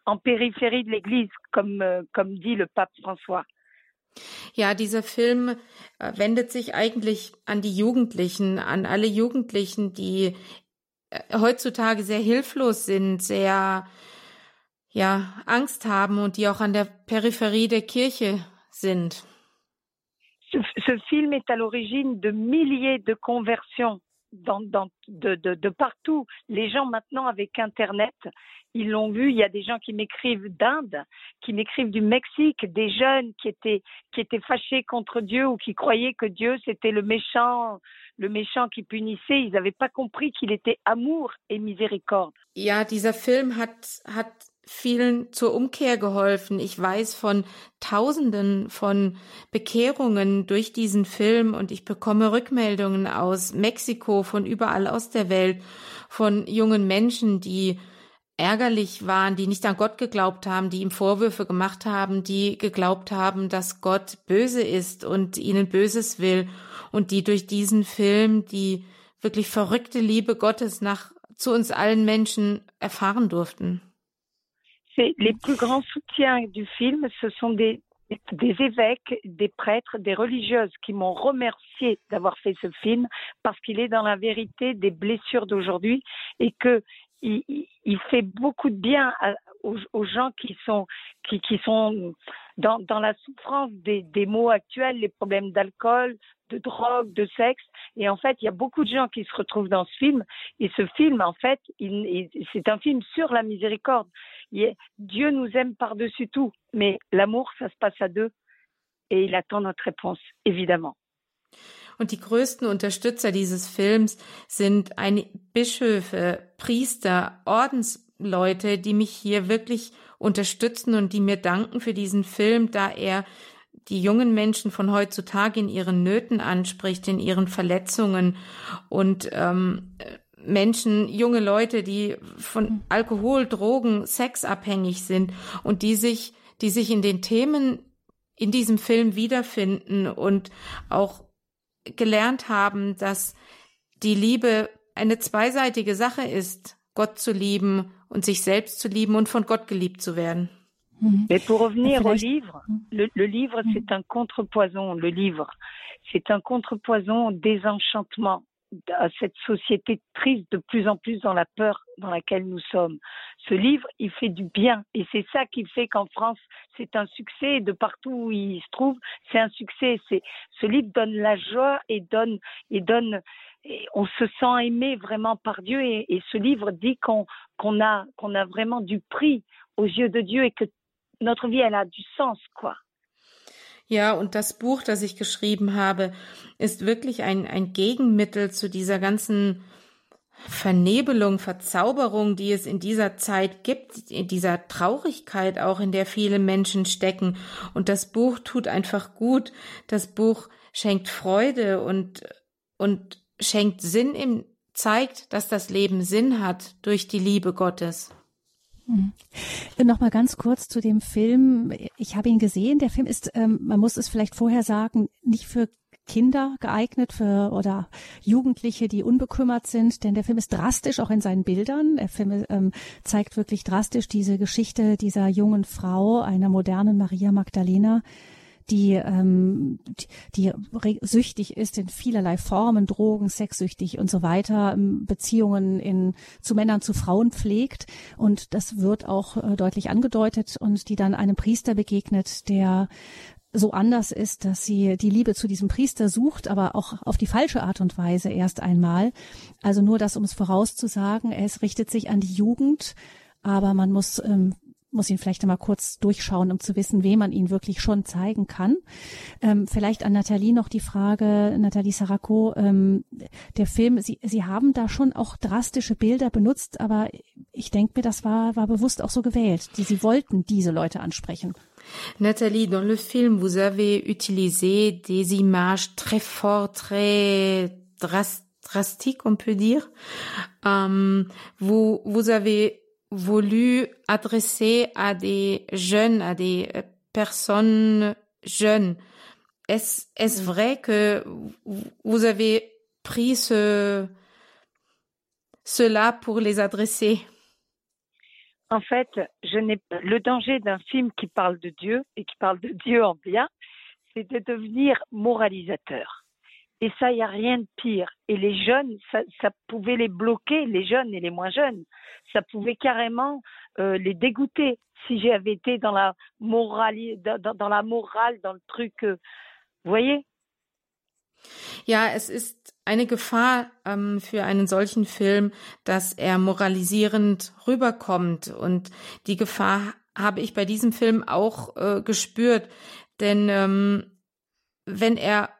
en périphérie de l'Église, comme, euh, comme dit le pape François. Ja, dieser Film äh, wendet sich eigentlich an die Jugendlichen, an alle Jugendlichen, die äh, heutzutage sehr hilflos sind, sehr ja, Angst haben und die auch an der Peripherie der Kirche sind. Ce, ce film est à l'origine de milliers de conversions de, partout. Les gens maintenant avec Internet, ils l'ont vu. Il y a des gens qui m'écrivent d'Inde, qui m'écrivent du Mexique, des jeunes qui étaient qui étaient fâchés contre Dieu ou qui croyaient que Dieu c'était le méchant, le méchant qui punissait. Ils n'avaient pas compris qu'il était amour et miséricorde. Film vielen zur Umkehr geholfen. Ich weiß von Tausenden von Bekehrungen durch diesen Film und ich bekomme Rückmeldungen aus Mexiko, von überall aus der Welt, von jungen Menschen, die ärgerlich waren, die nicht an Gott geglaubt haben, die ihm Vorwürfe gemacht haben, die geglaubt haben, dass Gott böse ist und ihnen Böses will und die durch diesen Film die wirklich verrückte Liebe Gottes nach zu uns allen Menschen erfahren durften. Les plus grands soutiens du film, ce sont des des évêques, des prêtres, des religieuses qui m'ont remercié d'avoir fait ce film parce qu'il est dans la vérité des blessures d'aujourd'hui et que il, il- fait beaucoup de bien aux, aux gens qui sont qui, qui sont dans, dans la souffrance des, des maux actuels, les problèmes d'alcool, de drogue, de sexe. Et en fait, il y a beaucoup de gens qui se retrouvent dans ce film. Et ce film, en fait, il- il- c'est un film sur la miséricorde. Dieu nous aime par-dessus tout, mais l'amour, ça se passe à deux. Et il attend notre réponse, évidemment. Und die größten Unterstützer dieses Films sind ein Bischöfe, Priester, Ordensleute, die mich hier wirklich unterstützen und die mir danken für diesen Film, da er die jungen Menschen von heutzutage in ihren Nöten anspricht, in ihren Verletzungen. Und ähm, Menschen, junge Leute, die von Alkohol, Drogen, Sex abhängig sind und die sich, die sich in den Themen in diesem Film wiederfinden und auch gelernt haben, dass die Liebe eine zweiseitige Sache ist, Gott zu lieben und sich selbst zu lieben und von Gott geliebt zu werden. Mhm. Mais pour revenir au livre, le, le livre, mhm. c'est un contrepoison. Le livre, c'est un contrepoison désenchantement à cette société triste de plus en plus dans la peur dans laquelle nous sommes. Ce livre, il fait du bien et c'est ça qui fait qu'en France, c'est un succès de partout où il se trouve, c'est un succès. C'est ce livre donne la joie et donne et donne et on se sent aimé vraiment par Dieu et, et ce livre dit qu'on qu'on a qu'on a vraiment du prix aux yeux de Dieu et que notre vie elle a du sens quoi. Ja, und das Buch, das ich geschrieben habe, ist wirklich ein, ein Gegenmittel zu dieser ganzen Vernebelung, Verzauberung, die es in dieser Zeit gibt, in dieser Traurigkeit auch, in der viele Menschen stecken. Und das Buch tut einfach gut. Das Buch schenkt Freude und, und schenkt Sinn im, zeigt, dass das Leben Sinn hat durch die Liebe Gottes. Mhm. Noch mal ganz kurz zu dem Film. Ich habe ihn gesehen. Der Film ist, ähm, man muss es vielleicht vorher sagen, nicht für Kinder geeignet für oder Jugendliche, die unbekümmert sind, denn der Film ist drastisch auch in seinen Bildern. Der Film ähm, zeigt wirklich drastisch diese Geschichte dieser jungen Frau, einer modernen Maria Magdalena, die, ähm, die, die süchtig ist in vielerlei Formen, Drogen, sexsüchtig und so weiter, ähm, Beziehungen in, zu Männern, zu Frauen pflegt. Und das wird auch äh, deutlich angedeutet und die dann einem Priester begegnet, der so anders ist, dass sie die Liebe zu diesem Priester sucht, aber auch auf die falsche Art und Weise erst einmal. Also nur das, um es vorauszusagen, es richtet sich an die Jugend, aber man muss ähm, muss ihn vielleicht einmal kurz durchschauen, um zu wissen, wem man ihn wirklich schon zeigen kann. Ähm, vielleicht an Nathalie noch die Frage, Nathalie Sarako, ähm, der Film, Sie, Sie haben da schon auch drastische Bilder benutzt, aber ich denke mir, das war, war bewusst auch so gewählt. Die, Sie wollten diese Leute ansprechen. Nathalie, dans le film, vous avez utilisé des images très fortes, très drastiques, on peut dire. Um, vous, vous avez voulu adresser à des jeunes, à des euh, personnes jeunes. Est-ce est vrai que vous avez pris ce, cela pour les adresser? En fait, je n'ai le danger d'un film qui parle de Dieu et qui parle de Dieu en bien, c'est de devenir moralisateur. Et ça, il n'y a rien de pire. Et les jeunes, ça, ça, pouvait les bloquer, les jeunes et les moins jeunes. Ça pouvait carrément euh, les dégoûter si j'avais été dans la morale, dans, dans, la morale, dans le truc. Euh, vous voyez? Ja, es ist eine Gefahr ähm, für einen solchen Film, dass er moralisierend rüberkommt. Und die Gefahr habe ich bei diesem Film auch äh, gespürt. Denn ähm, wenn er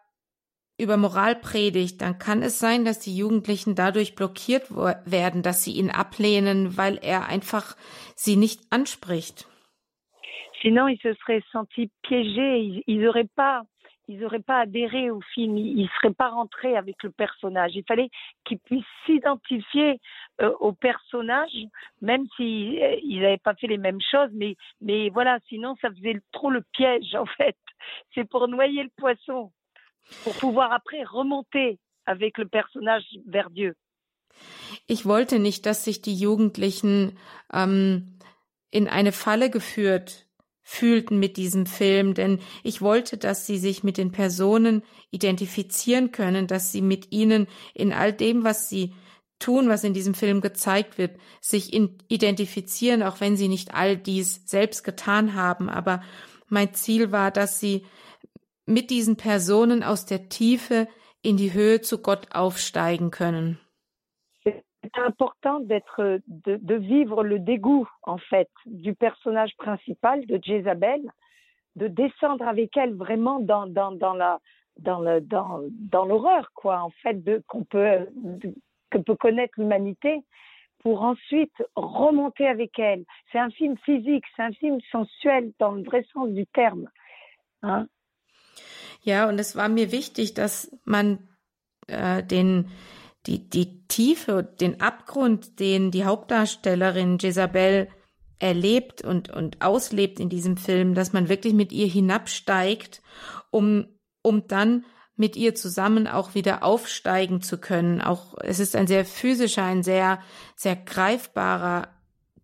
über Moral predigt, dann kann es sein, dass die Jugendlichen dadurch blockiert werden, dass sie ihn ablehnen, weil er einfach sie nicht anspricht. Sinon, ils se seraient sentis piégés, ils n'auraient pas, ils auraient pas adhéré au film, ils ne seraient pas rentrés avec le personnage. Il fallait qu'ils puissent s'identifier euh, au personnage, même s'ils si, n'avaient pas fait les mêmes choses, mais, mais voilà, sinon ça faisait trop le piège en fait. C'est pour noyer le poisson. Pour pouvoir après remonter avec le personnage vers Dieu. Ich wollte nicht, dass sich die Jugendlichen ähm, in eine Falle geführt fühlten mit diesem Film, denn ich wollte, dass sie sich mit den Personen identifizieren können, dass sie mit ihnen in all dem, was sie tun, was in diesem Film gezeigt wird, sich identifizieren, auch wenn sie nicht all dies selbst getan haben. Aber mein Ziel war, dass sie mit diesen Personen aus der Tiefe in die Höhe zu Gott aufsteigen. C'est important d'être, de, vivre le dégoût, en fait, du personnage principal de Jézabel, de descendre avec elle vraiment dans, dans, dans la, dans dans, dans l'horreur, quoi, en fait, de, qu'on peut, que peut connaître l'humanité, pour ensuite remonter avec elle. C'est un film physique, c'est un film sensuel dans le vrai sens du terme. Hein? Ja, und es war mir wichtig, dass man äh, den die die Tiefe, den Abgrund, den die Hauptdarstellerin Jezabel erlebt und und auslebt in diesem Film, dass man wirklich mit ihr hinabsteigt, um um dann mit ihr zusammen auch wieder aufsteigen zu können. Auch es ist ein sehr physischer, ein sehr, sehr greifbarer,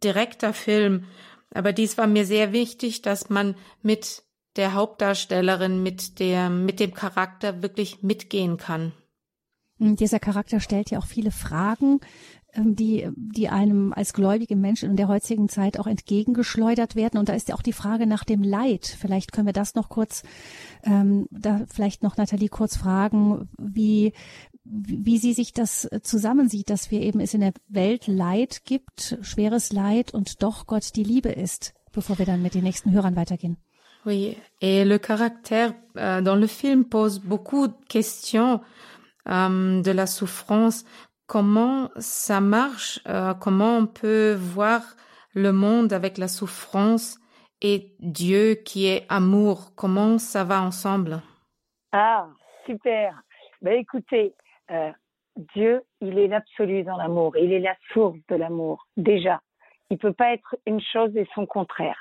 direkter Film. Aber dies war mir sehr wichtig, dass man mit der Hauptdarstellerin, mit der, mit dem Charakter wirklich mitgehen kann. Dieser Charakter stellt ja auch viele Fragen, ähm, die, die einem als gläubige Menschen in der heutigen Zeit auch entgegengeschleudert werden. Und da ist ja auch die Frage nach dem Leid. Vielleicht können wir das noch kurz, ähm, da vielleicht noch Nathalie kurz fragen, wie, wie sie sich das zusammensieht, dass wir eben es in der Welt Leid gibt, schweres Leid und doch Gott die Liebe ist, bevor wir dann mit den nächsten Hörern weitergehen. Oui, et le caractère euh, dans le film pose beaucoup de questions euh, de la souffrance, comment ça marche, euh, comment on peut voir le monde avec la souffrance et Dieu qui est amour, comment ça va ensemble? Ah, super. Ben écoutez, Dieu, il est l'absolu dans l'amour, il est la source de l'amour, déjà. Il peut pas être une chose et son contraire.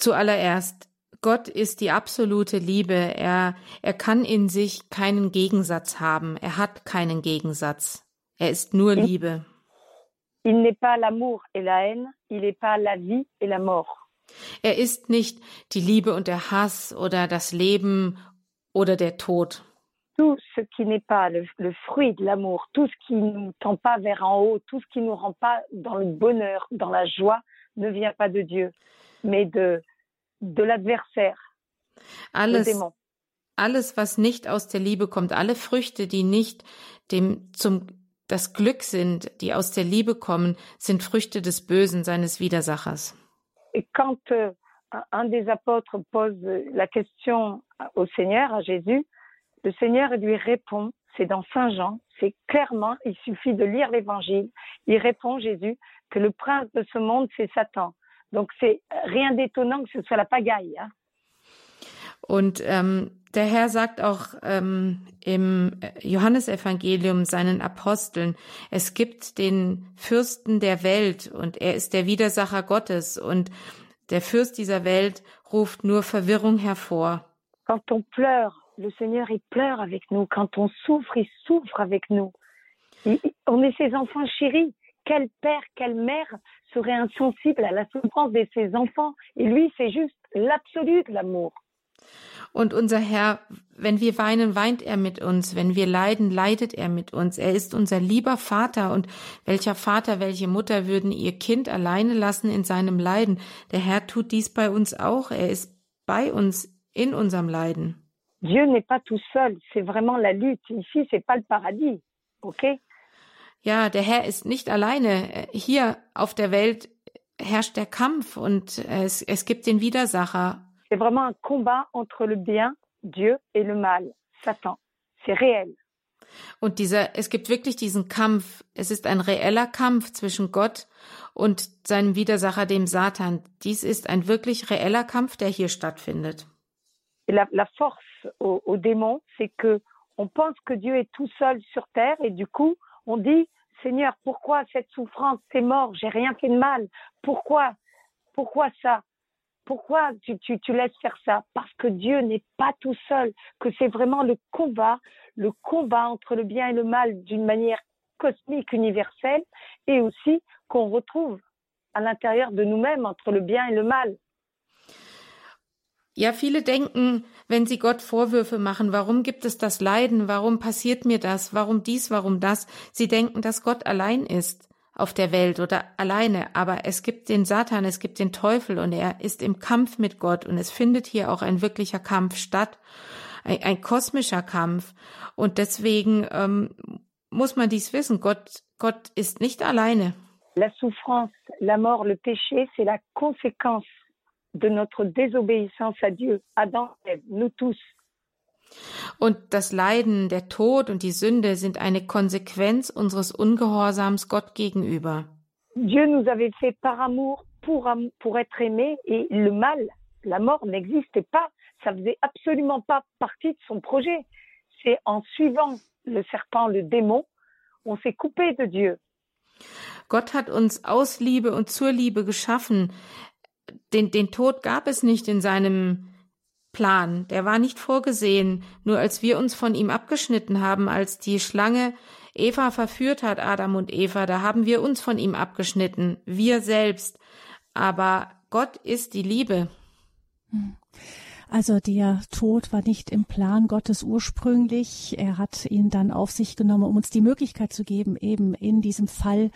Zuallererst, Gott ist die absolute Liebe. Er, er kann in sich keinen Gegensatz haben. Er hat keinen Gegensatz. Er ist nur Liebe. Il n'est pas l'amour et la haine, il n'est pas la vie et la mort. Er ist nicht die Liebe und der Hass oder das Leben oder der Tod. Tout ce qui n'est pas le, le fruit de l'amour, tout ce qui nous tend pas vers en haut, tout ce qui nous rend pas dans le bonheur, dans la joie, ne vient pas de Dieu, mais de, de l'adversaire, le Alles, alles, was nicht aus der Liebe kommt, alle Früchte, die nicht dem zum das Glück sind, die aus der Liebe kommen, sind Früchte des Bösen seines Widersachers. Et quand euh, un des apôtres pose la question au Seigneur, à Jésus, le Seigneur lui répond, c'est dans Saint Jean, c'est clairement, il suffit de lire l'évangile, il répond Jésus que le prince de ce monde, c'est Satan. Donc c'est rien d'étonnant que ce soit la pagaille. hein. Und ähm, der Herr sagt auch ähm, im Johannesevangelium seinen Aposteln, es gibt den Fürsten der Welt und er ist der Widersacher Gottes und der Fürst dieser Welt ruft nur Verwirrung hervor. Quand on pleure, le Seigneur, il pleure avec nous. Quand on souffre, il souffre avec nous. On est ses enfants chéris. Quel père, quelle mère serait insensible à la souffrance de ses enfants Et lui, c'est juste l'absolu de l'amour. Und unser Herr, wenn wir weinen, weint er mit uns. Wenn wir leiden, leidet er mit uns. Er ist unser lieber Vater. Und welcher Vater, welche Mutter würden ihr Kind alleine lassen in seinem Leiden? Der Herr tut dies bei uns auch. Er ist bei uns in unserem Leiden. Dieu n'est pas tout seul, c'est vraiment la lutte. Ici, c'est pas le paradis. OK Ja, der Herr ist nicht alleine. Hier auf der Welt herrscht der Kampf und es, es gibt den Widersacher. C'est vraiment un combat entre le bien, Dieu, et le mal, Satan. C'est réel. Und dieser, es gibt wirklich diesen Kampf. Es ist ein reeller Kampf zwischen Gott und seinem Widersacher, dem Satan. Dies ist ein wirklich reeller Kampf, der hier stattfindet. Et la, la force au, au démon, c'est que on pense que Dieu est tout seul sur terre et du coup, on dit Seigneur, pourquoi cette souffrance C'est mort, j'ai rien fait de mal. Pourquoi Pourquoi ça? Pourquoi tu, tu, tu laisses faire ça? Parce que Dieu n'est pas tout seul, que c'est vraiment le combat, le combat entre le bien et le mal d'une manière cosmique, universelle, et aussi qu'on retrouve à l'intérieur de nous-mêmes entre le bien et le mal. Ja, viele denken, wenn sie Gott Vorwürfe machen, warum gibt es das Leiden, warum passiert mir das, warum dies, warum das, sie denken, dass Gott allein ist auf der Welt oder alleine, aber es gibt den Satan, es gibt den Teufel und er ist im Kampf mit Gott. Und es findet hier auch ein wirklicher Kampf statt, ein, ein kosmischer Kampf. Und deswegen ähm, muss man dies wissen, Gott, Gott ist nicht alleine. La souffrance, la mort, le péché, c'est la conséquence de notre désobéissance à Dieu, Adam nous tous. Und das Leiden, der Tod und die Sünde sind eine Konsequenz unseres Ungehorsams Gott gegenüber. Dieu nous avait fait par amour pour, pour être aimé et le mal, la mort n'existait pas. Ça faisait absolument pas partie de son projet. C'est en suivant le serpent, le démon, on s'est coupé de Dieu. Gott hat uns aus Liebe und zur Liebe geschaffen. Den, den Tod gab es nicht in seinem Plan, der war nicht vorgesehen, nur als wir uns von ihm abgeschnitten haben, als die Schlange Eva verführt hat, Adam und Eva, da haben wir uns von ihm abgeschnitten, wir selbst. Aber Gott ist die Liebe. Also der Tod war nicht im Plan Gottes ursprünglich. Er hat ihn dann auf sich genommen, um uns die Möglichkeit zu geben, eben in diesem Fall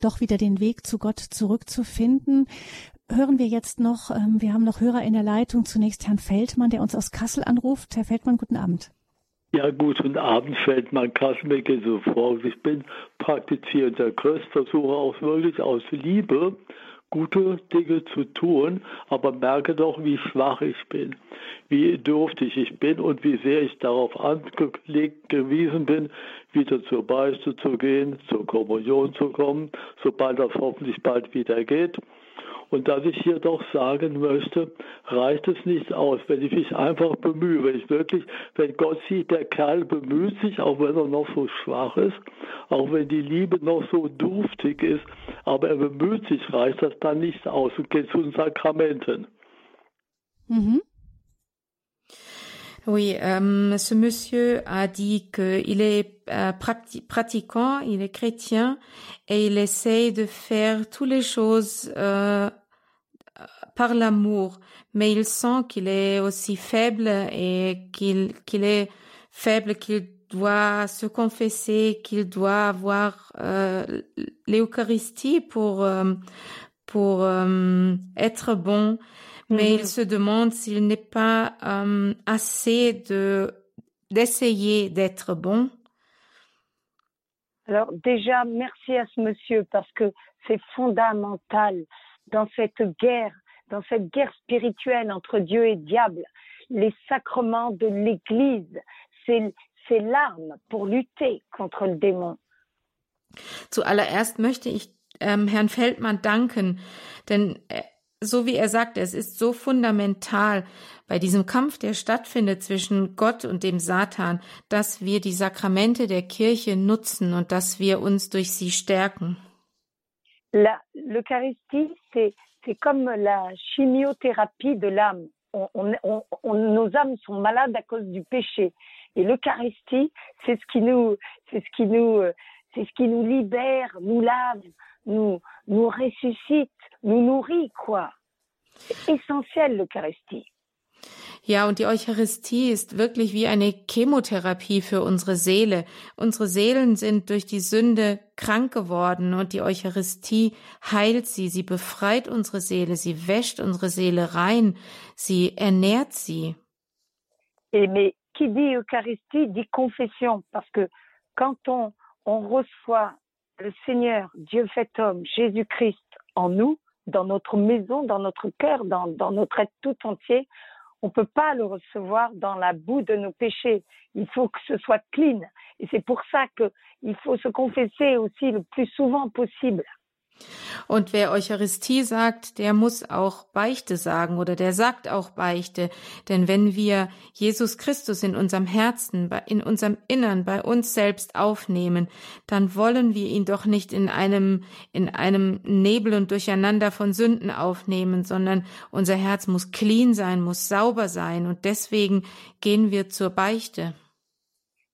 doch wieder den Weg zu Gott zurückzufinden. Hören wir jetzt noch, ähm, wir haben noch Hörer in der Leitung. Zunächst Herrn Feldmann, der uns aus Kassel anruft. Herr Feldmann, guten Abend. Ja, guten Abend, Feldmann Kassel. Mir geht so vor. Ich bin praktizierender Christ, versuche auch wirklich aus Liebe gute Dinge zu tun, aber merke doch, wie schwach ich bin, wie dürftig ich bin und wie sehr ich darauf angelegt gewesen bin, wieder zur Beichte zu gehen, zur Kommunion zu kommen, sobald das hoffentlich bald wieder geht. Und dass ich hier doch sagen möchte, reicht es nicht aus, wenn ich mich einfach bemühe, wenn ich wirklich, wenn Gott sieht, der Kerl bemüht sich, auch wenn er noch so schwach ist, auch wenn die Liebe noch so duftig ist, aber er bemüht sich, reicht das dann nicht aus und geht zu den Sakramenten. Mhm. Oui, euh, ce monsieur a dit qu'il est euh, pratiquant, il est chrétien et il essaye de faire toutes les choses euh, par l'amour, mais il sent qu'il est aussi faible et qu'il qu'il est faible, qu'il doit se confesser, qu'il doit avoir euh, l'Eucharistie pour euh, pour euh, être bon mais il mhm. se demande s'il n'est pas assez de d'essayer d'être bon. Alors déjà, merci à ce monsieur parce que c'est fondamental dans cette guerre, dans cette guerre spirituelle entre Dieu et diable. Les sacrements de l'Église, c'est l'arme pour lutter contre le démon. Zuallererst möchte ich ähm, Herrn Feldmann danken, denn äh, so wie er sagt, es ist so fundamental bei diesem Kampf, der stattfindet zwischen Gott und dem Satan, dass wir die Sakramente der Kirche nutzen und dass wir uns durch sie stärken. L'Eucharistie, c'est, c'est comme la chimiothérapie de l'âme. On, on, on, nos âmes sont malades à cause du péché. Et l'Eucharistie, c'est ce qui nous, c'est ce qui nous, c'est ce qui nous libère, nous lave, nous, nous ressuscite, nous nourrit, quoi. Essentiell, l'Eucharistie. Ja, und die Eucharistie ist wirklich wie eine Chemotherapie für unsere Seele. Unsere Seelen sind durch die Sünde krank geworden und die Eucharistie heilt sie, sie befreit unsere Seele, sie wäscht unsere Seele rein, sie ernährt sie. Et mais qui dit Eucharistie dit confession, parce que quand on, on reçoit le Seigneur, Dieu fait homme, Jésus-Christ en nous, dans notre maison, dans notre cœur, dans, dans notre être tout entier, on ne peut pas le recevoir dans la boue de nos péchés. Il faut que ce soit clean. Et c'est pour ça qu'il faut se confesser aussi le plus souvent possible. Und wer Eucharistie sagt, der muss auch Beichte sagen oder der sagt auch Beichte. Denn wenn wir Jesus Christus in unserem Herzen, in unserem Innern, bei uns selbst aufnehmen, dann wollen wir ihn doch nicht in einem, in einem Nebel und Durcheinander von Sünden aufnehmen, sondern unser Herz muss clean sein, muss sauber sein und deswegen gehen wir zur Beichte.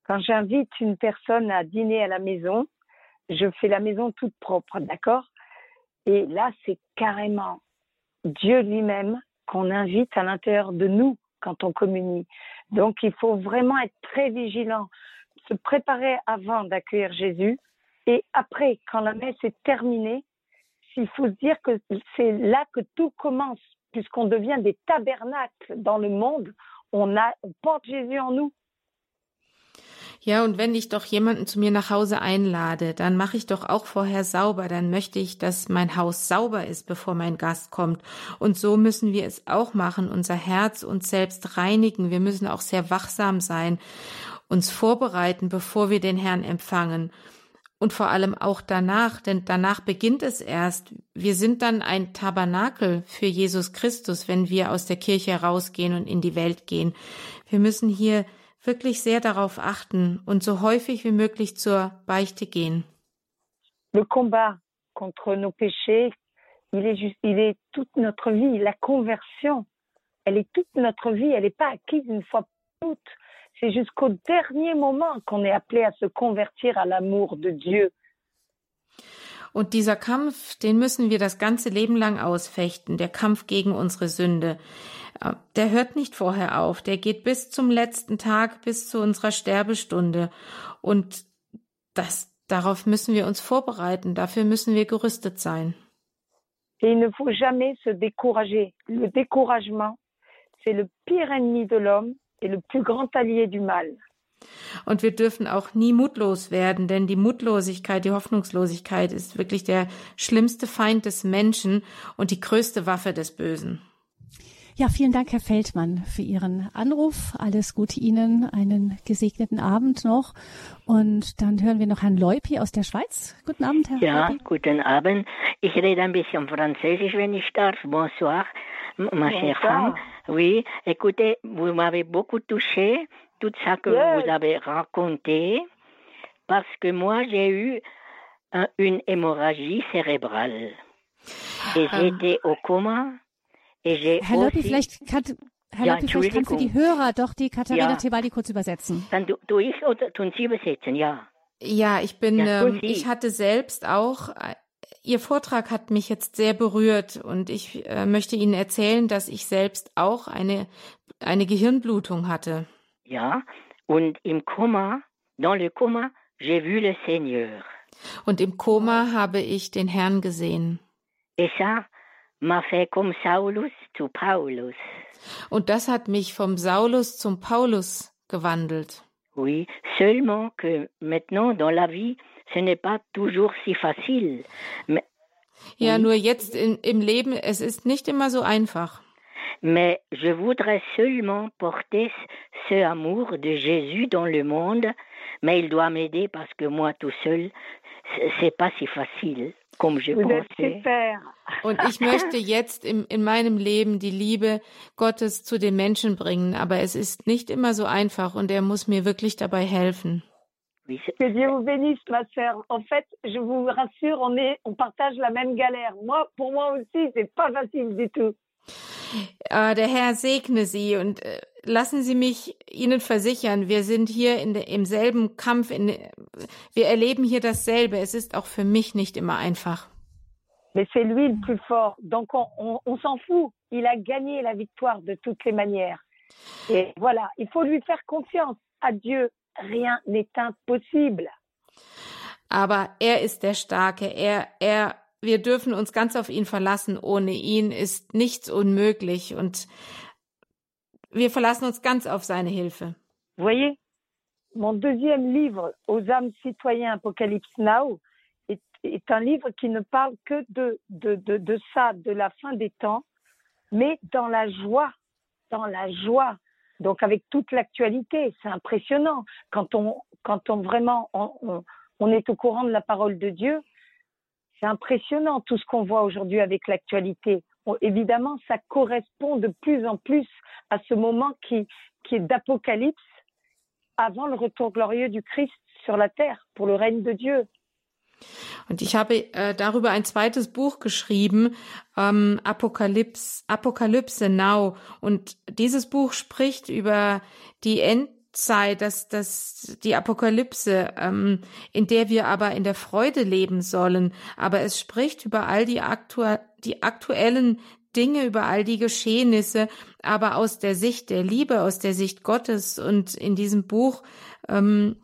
Quand j'invite une personne à dîner à la maison, je fais la maison toute propre, d'accord Et là, c'est carrément Dieu lui-même qu'on invite à l'intérieur de nous quand on communie. Donc, il faut vraiment être très vigilant, se préparer avant d'accueillir Jésus. Et après, quand la messe est terminée, il faut se dire que c'est là que tout commence, puisqu'on devient des tabernacles dans le monde. On, on porte Jésus en nous. Ja, und wenn ich doch jemanden zu mir nach Hause einlade, dann mache ich doch auch vorher sauber, dann möchte ich, dass mein Haus sauber ist, bevor mein Gast kommt. Und so müssen wir es auch machen, unser Herz uns selbst reinigen. Wir müssen auch sehr wachsam sein, uns vorbereiten, bevor wir den Herrn empfangen. Und vor allem auch danach, denn danach beginnt es erst. Wir sind dann ein Tabernakel für Jesus Christus, wenn wir aus der Kirche rausgehen und in die Welt gehen. Wir müssen hier wirklich sehr darauf achten und so häufig wie möglich zur Beichte gehen. Le combat contre nos péchés, il est, juste, il est toute notre vie, la conversion elle est toute notre vie, elle n'est pas acquise une fois pour toutes. C'est jusqu'au dernier moment qu'on est appelé à se convertir à l'amour de Dieu. Und dieser Kampf, den müssen wir das ganze Leben lang ausfechten, der Kampf gegen unsere Sünde. Der hört nicht vorher auf, der geht bis zum letzten Tag, bis zu unserer Sterbestunde. Und das, darauf müssen wir uns vorbereiten, dafür müssen wir gerüstet sein. Il ne faut jamais se décourager. Le découragement, c'est le pire ennemi de l'homme et le plus grand allié du mal. Und wir dürfen auch nie mutlos werden, denn die Mutlosigkeit, die Hoffnungslosigkeit ist wirklich der schlimmste Feind des Menschen und die größte Waffe des Bösen. Ja, vielen Dank, Herr Feldmann, für Ihren Anruf. Alles Gute Ihnen, einen gesegneten Abend noch. Und dann hören wir noch Herrn Leupi aus der Schweiz. Guten Abend, Herr Ja, Leupi. guten Abend. Ich rede ein bisschen Französisch, wenn ich darf. Bonsoir, ma chère femme. Oui, écoutez, vous m'avez beaucoup touché, tout ça que Yes. vous avez raconté, parce que moi, j'ai eu un- une hémorragie cérébrale. Et Ah. j'étais au coma. Herr aussi... vielleicht kann, Herr Ja, Leupi, vielleicht kann für die. Hörer doch die Katharina Ja. Tebali kurz übersetzen. Dann tu, tu ich oder tun Sie übersetzen, ja. Ja, ich bin, Ja, ähm, ich hatte selbst auch, äh, Ihr Vortrag hat mich jetzt sehr berührt und ich äh, möchte Ihnen erzählen, dass ich selbst auch eine, eine Gehirnblutung hatte. Ja. Und im Koma, dans le coma, j'ai vu le Seigneur. Und im Koma habe ich den Herrn gesehen. Et ça m'a fait comme Saulus zu Paulus. Und das hat mich vom Saulus zum Paulus gewandelt. Oui, seulement que maintenant dans la vie, ce n'est pas toujours si facile. Mais, Ja, Mhm. nur jetzt in, im Leben, es ist nicht immer so einfach. mais je voudrais seulement porter ce amour de Jésus dans le monde, mais il doit m'aider parce que moi tout seul, c'est- pas si facile comme je pensais. super. Und ich möchte jetzt im, in meinem Leben die Liebe Gottes zu den Menschen bringen, aber es ist nicht immer so einfach und er muss mir wirklich dabei helfen. Que Dieu vous bénisse, ma sœur. En fait, je vous rassure, on est, on partage la même galère. Moi, pour moi aussi, c'est pas facile du tout. Äh, der Herr segne Sie und äh, lassen Sie mich Ihnen versichern, wir sind hier in de, im selben Kampf, in, wir erleben hier dasselbe. Es ist auch für mich nicht immer einfach. Mais c'est lui le plus fort. Donc, on, on, on s'en fout. Il a gagné la victoire de toutes les manières. Et voilà, il faut lui faire confiance. À Dieu, rien n'est impossible. Aber er ist der Starke. Er, er, wir dürfen uns ganz auf ihn verlassen. Ohne ihn ist nichts unmöglich und wir verlassen uns ganz auf seine Hilfe. Voyez, mon deuxième livre, Aux âmes citoyens Apocalypse Now, est, est un livre qui ne parle que de, de, de, de ça, de la fin des temps, mais dans la joie, dans la joie. Donc avec toute l'actualité, c'est impressionnant. Quand on, quand on vraiment, on, on, on est au courant de la parole de Dieu, c'est impressionnant tout ce qu'on voit aujourd'hui avec l'actualité. Évidemment, ça correspond de plus en plus à ce moment qui, qui est d'apocalypse avant le retour glorieux du Christ sur la terre pour le règne de Dieu. Und ich habe äh, darüber ein zweites Buch geschrieben, ähm, Apokalypse, Apokalypse Now. Und dieses Buch spricht über die Endzeit, dass das die Apokalypse, ähm, in der wir aber in der Freude leben sollen. Aber es spricht über all die, aktu die aktuellen Dinge, über all die Geschehnisse, aber aus der Sicht der Liebe, aus der Sicht Gottes. Und in diesem Buch ähm,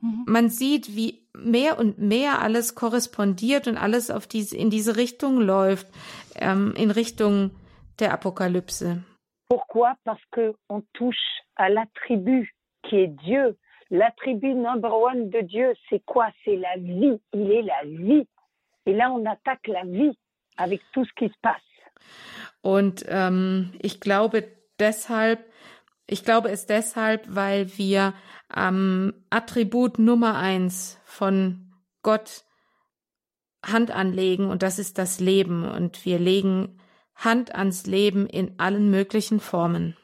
Mhm. man sieht, wie mehr und mehr alles korrespondiert und alles auf diese, in diese Richtung läuft, ähm, in Richtung der Apokalypse. Pourquoi Parce que on touche à l'attribut qui est Dieu. L'attribut number one de Dieu, c'est quoi C'est la vie. Il est la vie. Et là, on attaque la vie avec tout ce qui se passe. Und ähm, ich glaube deshalb, ich glaube es deshalb, weil wir am Attribut Nummer eins von Gott Hand anlegen und das ist das Leben und wir legen Hand ans Leben in allen möglichen Formen.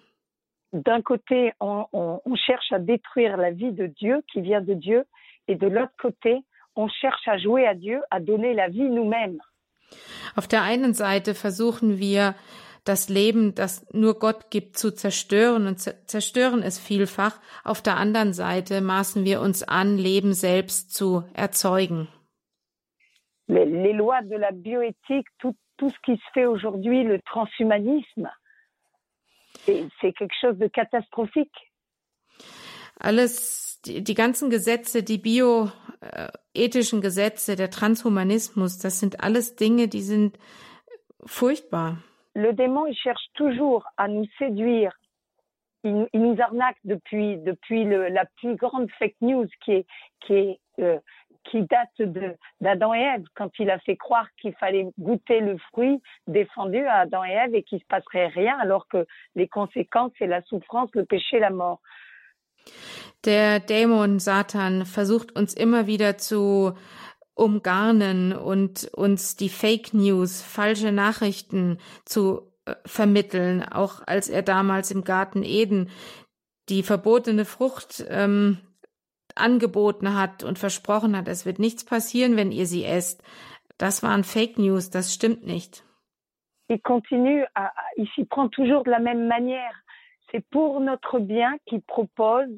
D'un côté, on, on- on cherche à détruire la vie de Dieu qui vient de Dieu, et de l'autre côté, on cherche à jouer à Dieu, à donner la vie nous-mêmes. Auf der einen Seite versuchen wir das Leben, das nur Gott gibt, zu zerstören und zerstören es vielfach. Auf der anderen Seite maßen wir uns an, Leben selbst zu erzeugen. Les, les lois de la bioéthique, tout, tout ce qui se fait aujourd'hui, le transhumanisme, c'est quelque chose de catastrophique. Alles, die, die ganzen Gesetze, die bioethischen Gesetze, der Transhumanismus, das sind alles Dinge, die sind furchtbar. Le démon, il cherche toujours à nous séduire. Il, il nous arnaque depuis, depuis le, la plus grande fake news qui est, qui est euh, qui date d'Adam et Ève, quand il a fait croire qu'il fallait goûter le fruit défendu à Adam et Ève et qu'il se passerait rien, alors que les conséquences, c'est la souffrance, le péché, la mort. Der Dämon Satan versucht uns immer wieder zu umgarnen und uns die Fake News, falsche Nachrichten zu äh, vermitteln, auch als er damals im Garten Eden die verbotene Frucht ähm, angeboten hat und versprochen hat, es wird nichts passieren, wenn ihr sie esst. Das waren Fake News, das stimmt nicht. Il continue, à, il s'y prend toujours de la même manière. C'est pour notre bien qu'il propose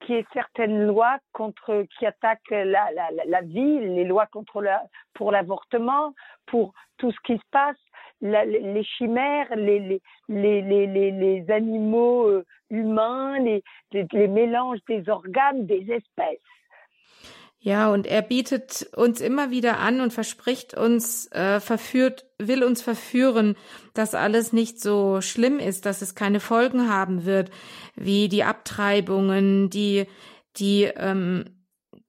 qu'il y ait certaines lois contre, qui attaquent la, la, la vie, les lois contre la, pour l'avortement, pour tout ce qui se passe, la, les chimères, les, les, les, les, les animaux euh, humains, les, les, les mélanges des Organen, des Espèces. Ja, und er bietet uns immer wieder an und verspricht uns, äh, verführt, will uns verführen, dass alles nicht so schlimm ist, dass es keine Folgen haben wird, wie die Abtreibungen, die, die, ähm,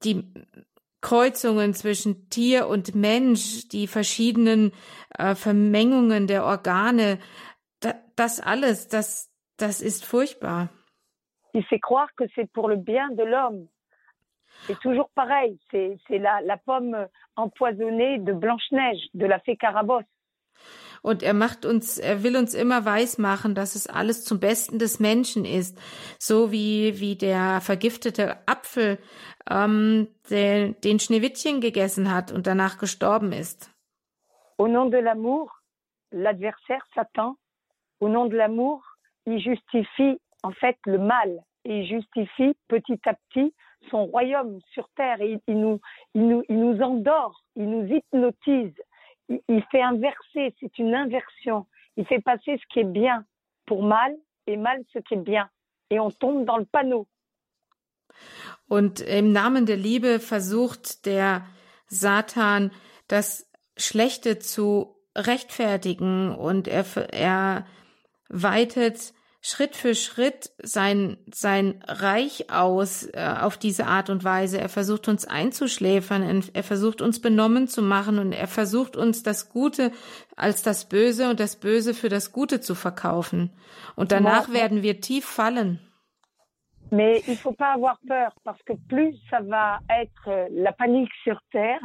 die Kreuzungen zwischen Tier und Mensch, die verschiedenen äh, Vermengungen der Organe, da, das alles, das, das ist furchtbar. Il fait croire que c'est pour le bien de l'homme. C'est toujours pareil, c'est la, la pomme empoisonnée de Blanche-Neige, de la fée Carabosse. Und er macht uns, er will uns immer weismachen, dass es alles zum Besten des Menschen ist. So wie, wie der vergiftete Apfel, ähm, den, den Schneewittchen gegessen hat und danach gestorben ist. Au nom de l'amour, l'adversaire Satan, au nom de l'amour, il justifie en fait le mal il justifie petit à petit son royaume sur terre. Il, il, nous, il, nous, il nous endort, il nous hypnotise, il, fait inverser, c'est une inversion. Il fait passer ce qui est bien pour mal et mal ce qui est bien. Et on tombe dans le panneau. Und im Namen der Liebe versucht der Satan, das Schlechte zu rechtfertigen und er, er weitet Schritt für Schritt sein, sein Reich aus äh, auf diese Art und Weise. Er versucht uns einzuschläfern, er versucht uns benommen zu machen und er versucht uns das Gute als das Böse und das Böse für das Gute zu verkaufen. Und danach ja. werden wir tief fallen. Mais il faut pas avoir peur parce que plus ça va être la panique sur terre,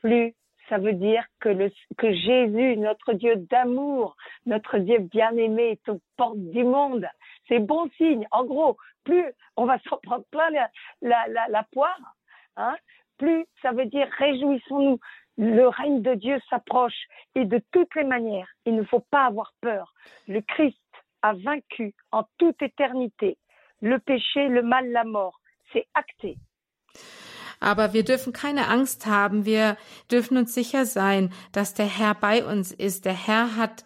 plus ça veut dire que, Jésus, notre Dieu d'amour, notre Dieu bien-aimé, est aux portes du monde. C'est bon signe. En gros, plus on va s'en prendre plein la poire, hein, plus ça veut dire réjouissons-nous. Le règne de Dieu s'approche et de toutes les manières, il ne faut pas avoir peur. Le Christ a vaincu en toute éternité le péché, le mal, la mort. C'est acté. Aber wir dürfen keine Angst haben. Wir dürfen uns sicher sein, dass der Herr bei uns ist. Der Herr hat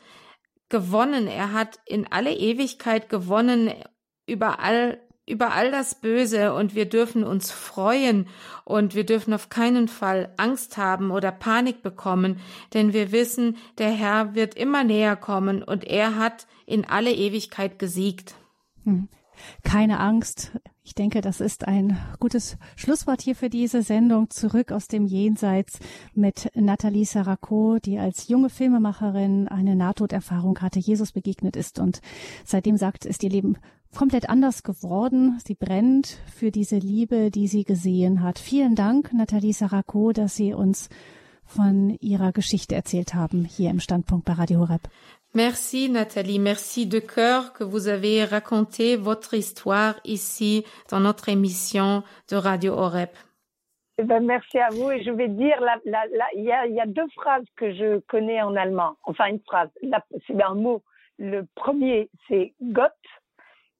gewonnen. Er hat in alle Ewigkeit gewonnen über all, über all das Böse und wir dürfen uns freuen und wir dürfen auf keinen Fall Angst haben oder Panik bekommen, denn wir wissen, der Herr wird immer näher kommen und er hat in alle Ewigkeit gesiegt. Hm. Keine Angst. Ich denke, das ist ein gutes Schlusswort hier für diese Sendung. Zurück aus dem Jenseits mit Nathalie Sarako, die als junge Filmemacherin eine Nahtoderfahrung hatte, Jesus begegnet ist und seitdem sagt, ist ihr Leben komplett anders geworden. Sie brennt für diese Liebe, die sie gesehen hat. Vielen Dank, Nathalie Sarako, dass Sie uns von Ihrer Geschichte erzählt haben hier im Standpunkt bei Radio Horeb. Merci Nathalie, merci de cœur que vous avez raconté votre histoire ici dans notre émission de Radio Orep. Eh ben, merci à vous. Et je vais dire, il y, a, y a deux phrases que je connais en allemand, enfin une phrase, c'est un mot. Le premier, c'est Gott.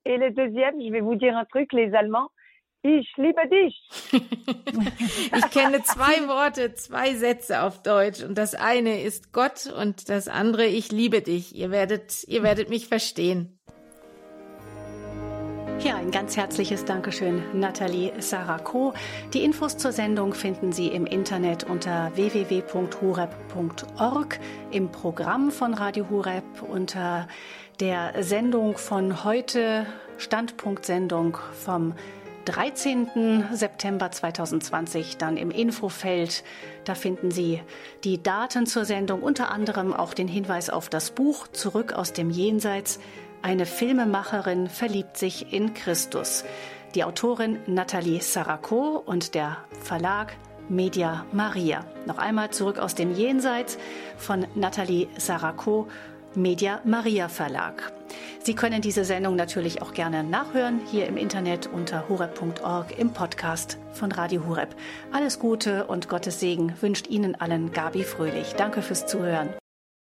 Et le deuxième, je vais vous dire un truc, les Allemands, ich liebe dich. ich kenne zwei Worte, zwei Sätze auf Deutsch und das eine ist Gott und das andere ich liebe dich. Ihr werdet, ihr werdet mich verstehen. Ja, ein ganz herzliches Dankeschön, Nathalie Sarako. Die Infos zur Sendung finden Sie im Internet unter www.hurep.org, im Programm von Radio Hurep unter der Sendung von heute, Standpunktsendung vom 13. September 2020 dann im Infofeld. Da finden Sie die Daten zur Sendung, unter anderem auch den Hinweis auf das Buch Zurück aus dem Jenseits. Eine Filmemacherin verliebt sich in Christus. Die Autorin Nathalie Sarako und der Verlag Media Maria. Noch einmal zurück aus dem Jenseits von Nathalie Sarako Media Maria Verlag. Sie können diese Sendung natürlich auch gerne nachhören, hier im Internet unter horeb.org im Podcast von Radio Horeb. Alles Gute und Gottes Segen wünscht Ihnen allen Gabi Fröhlich. Danke fürs Zuhören.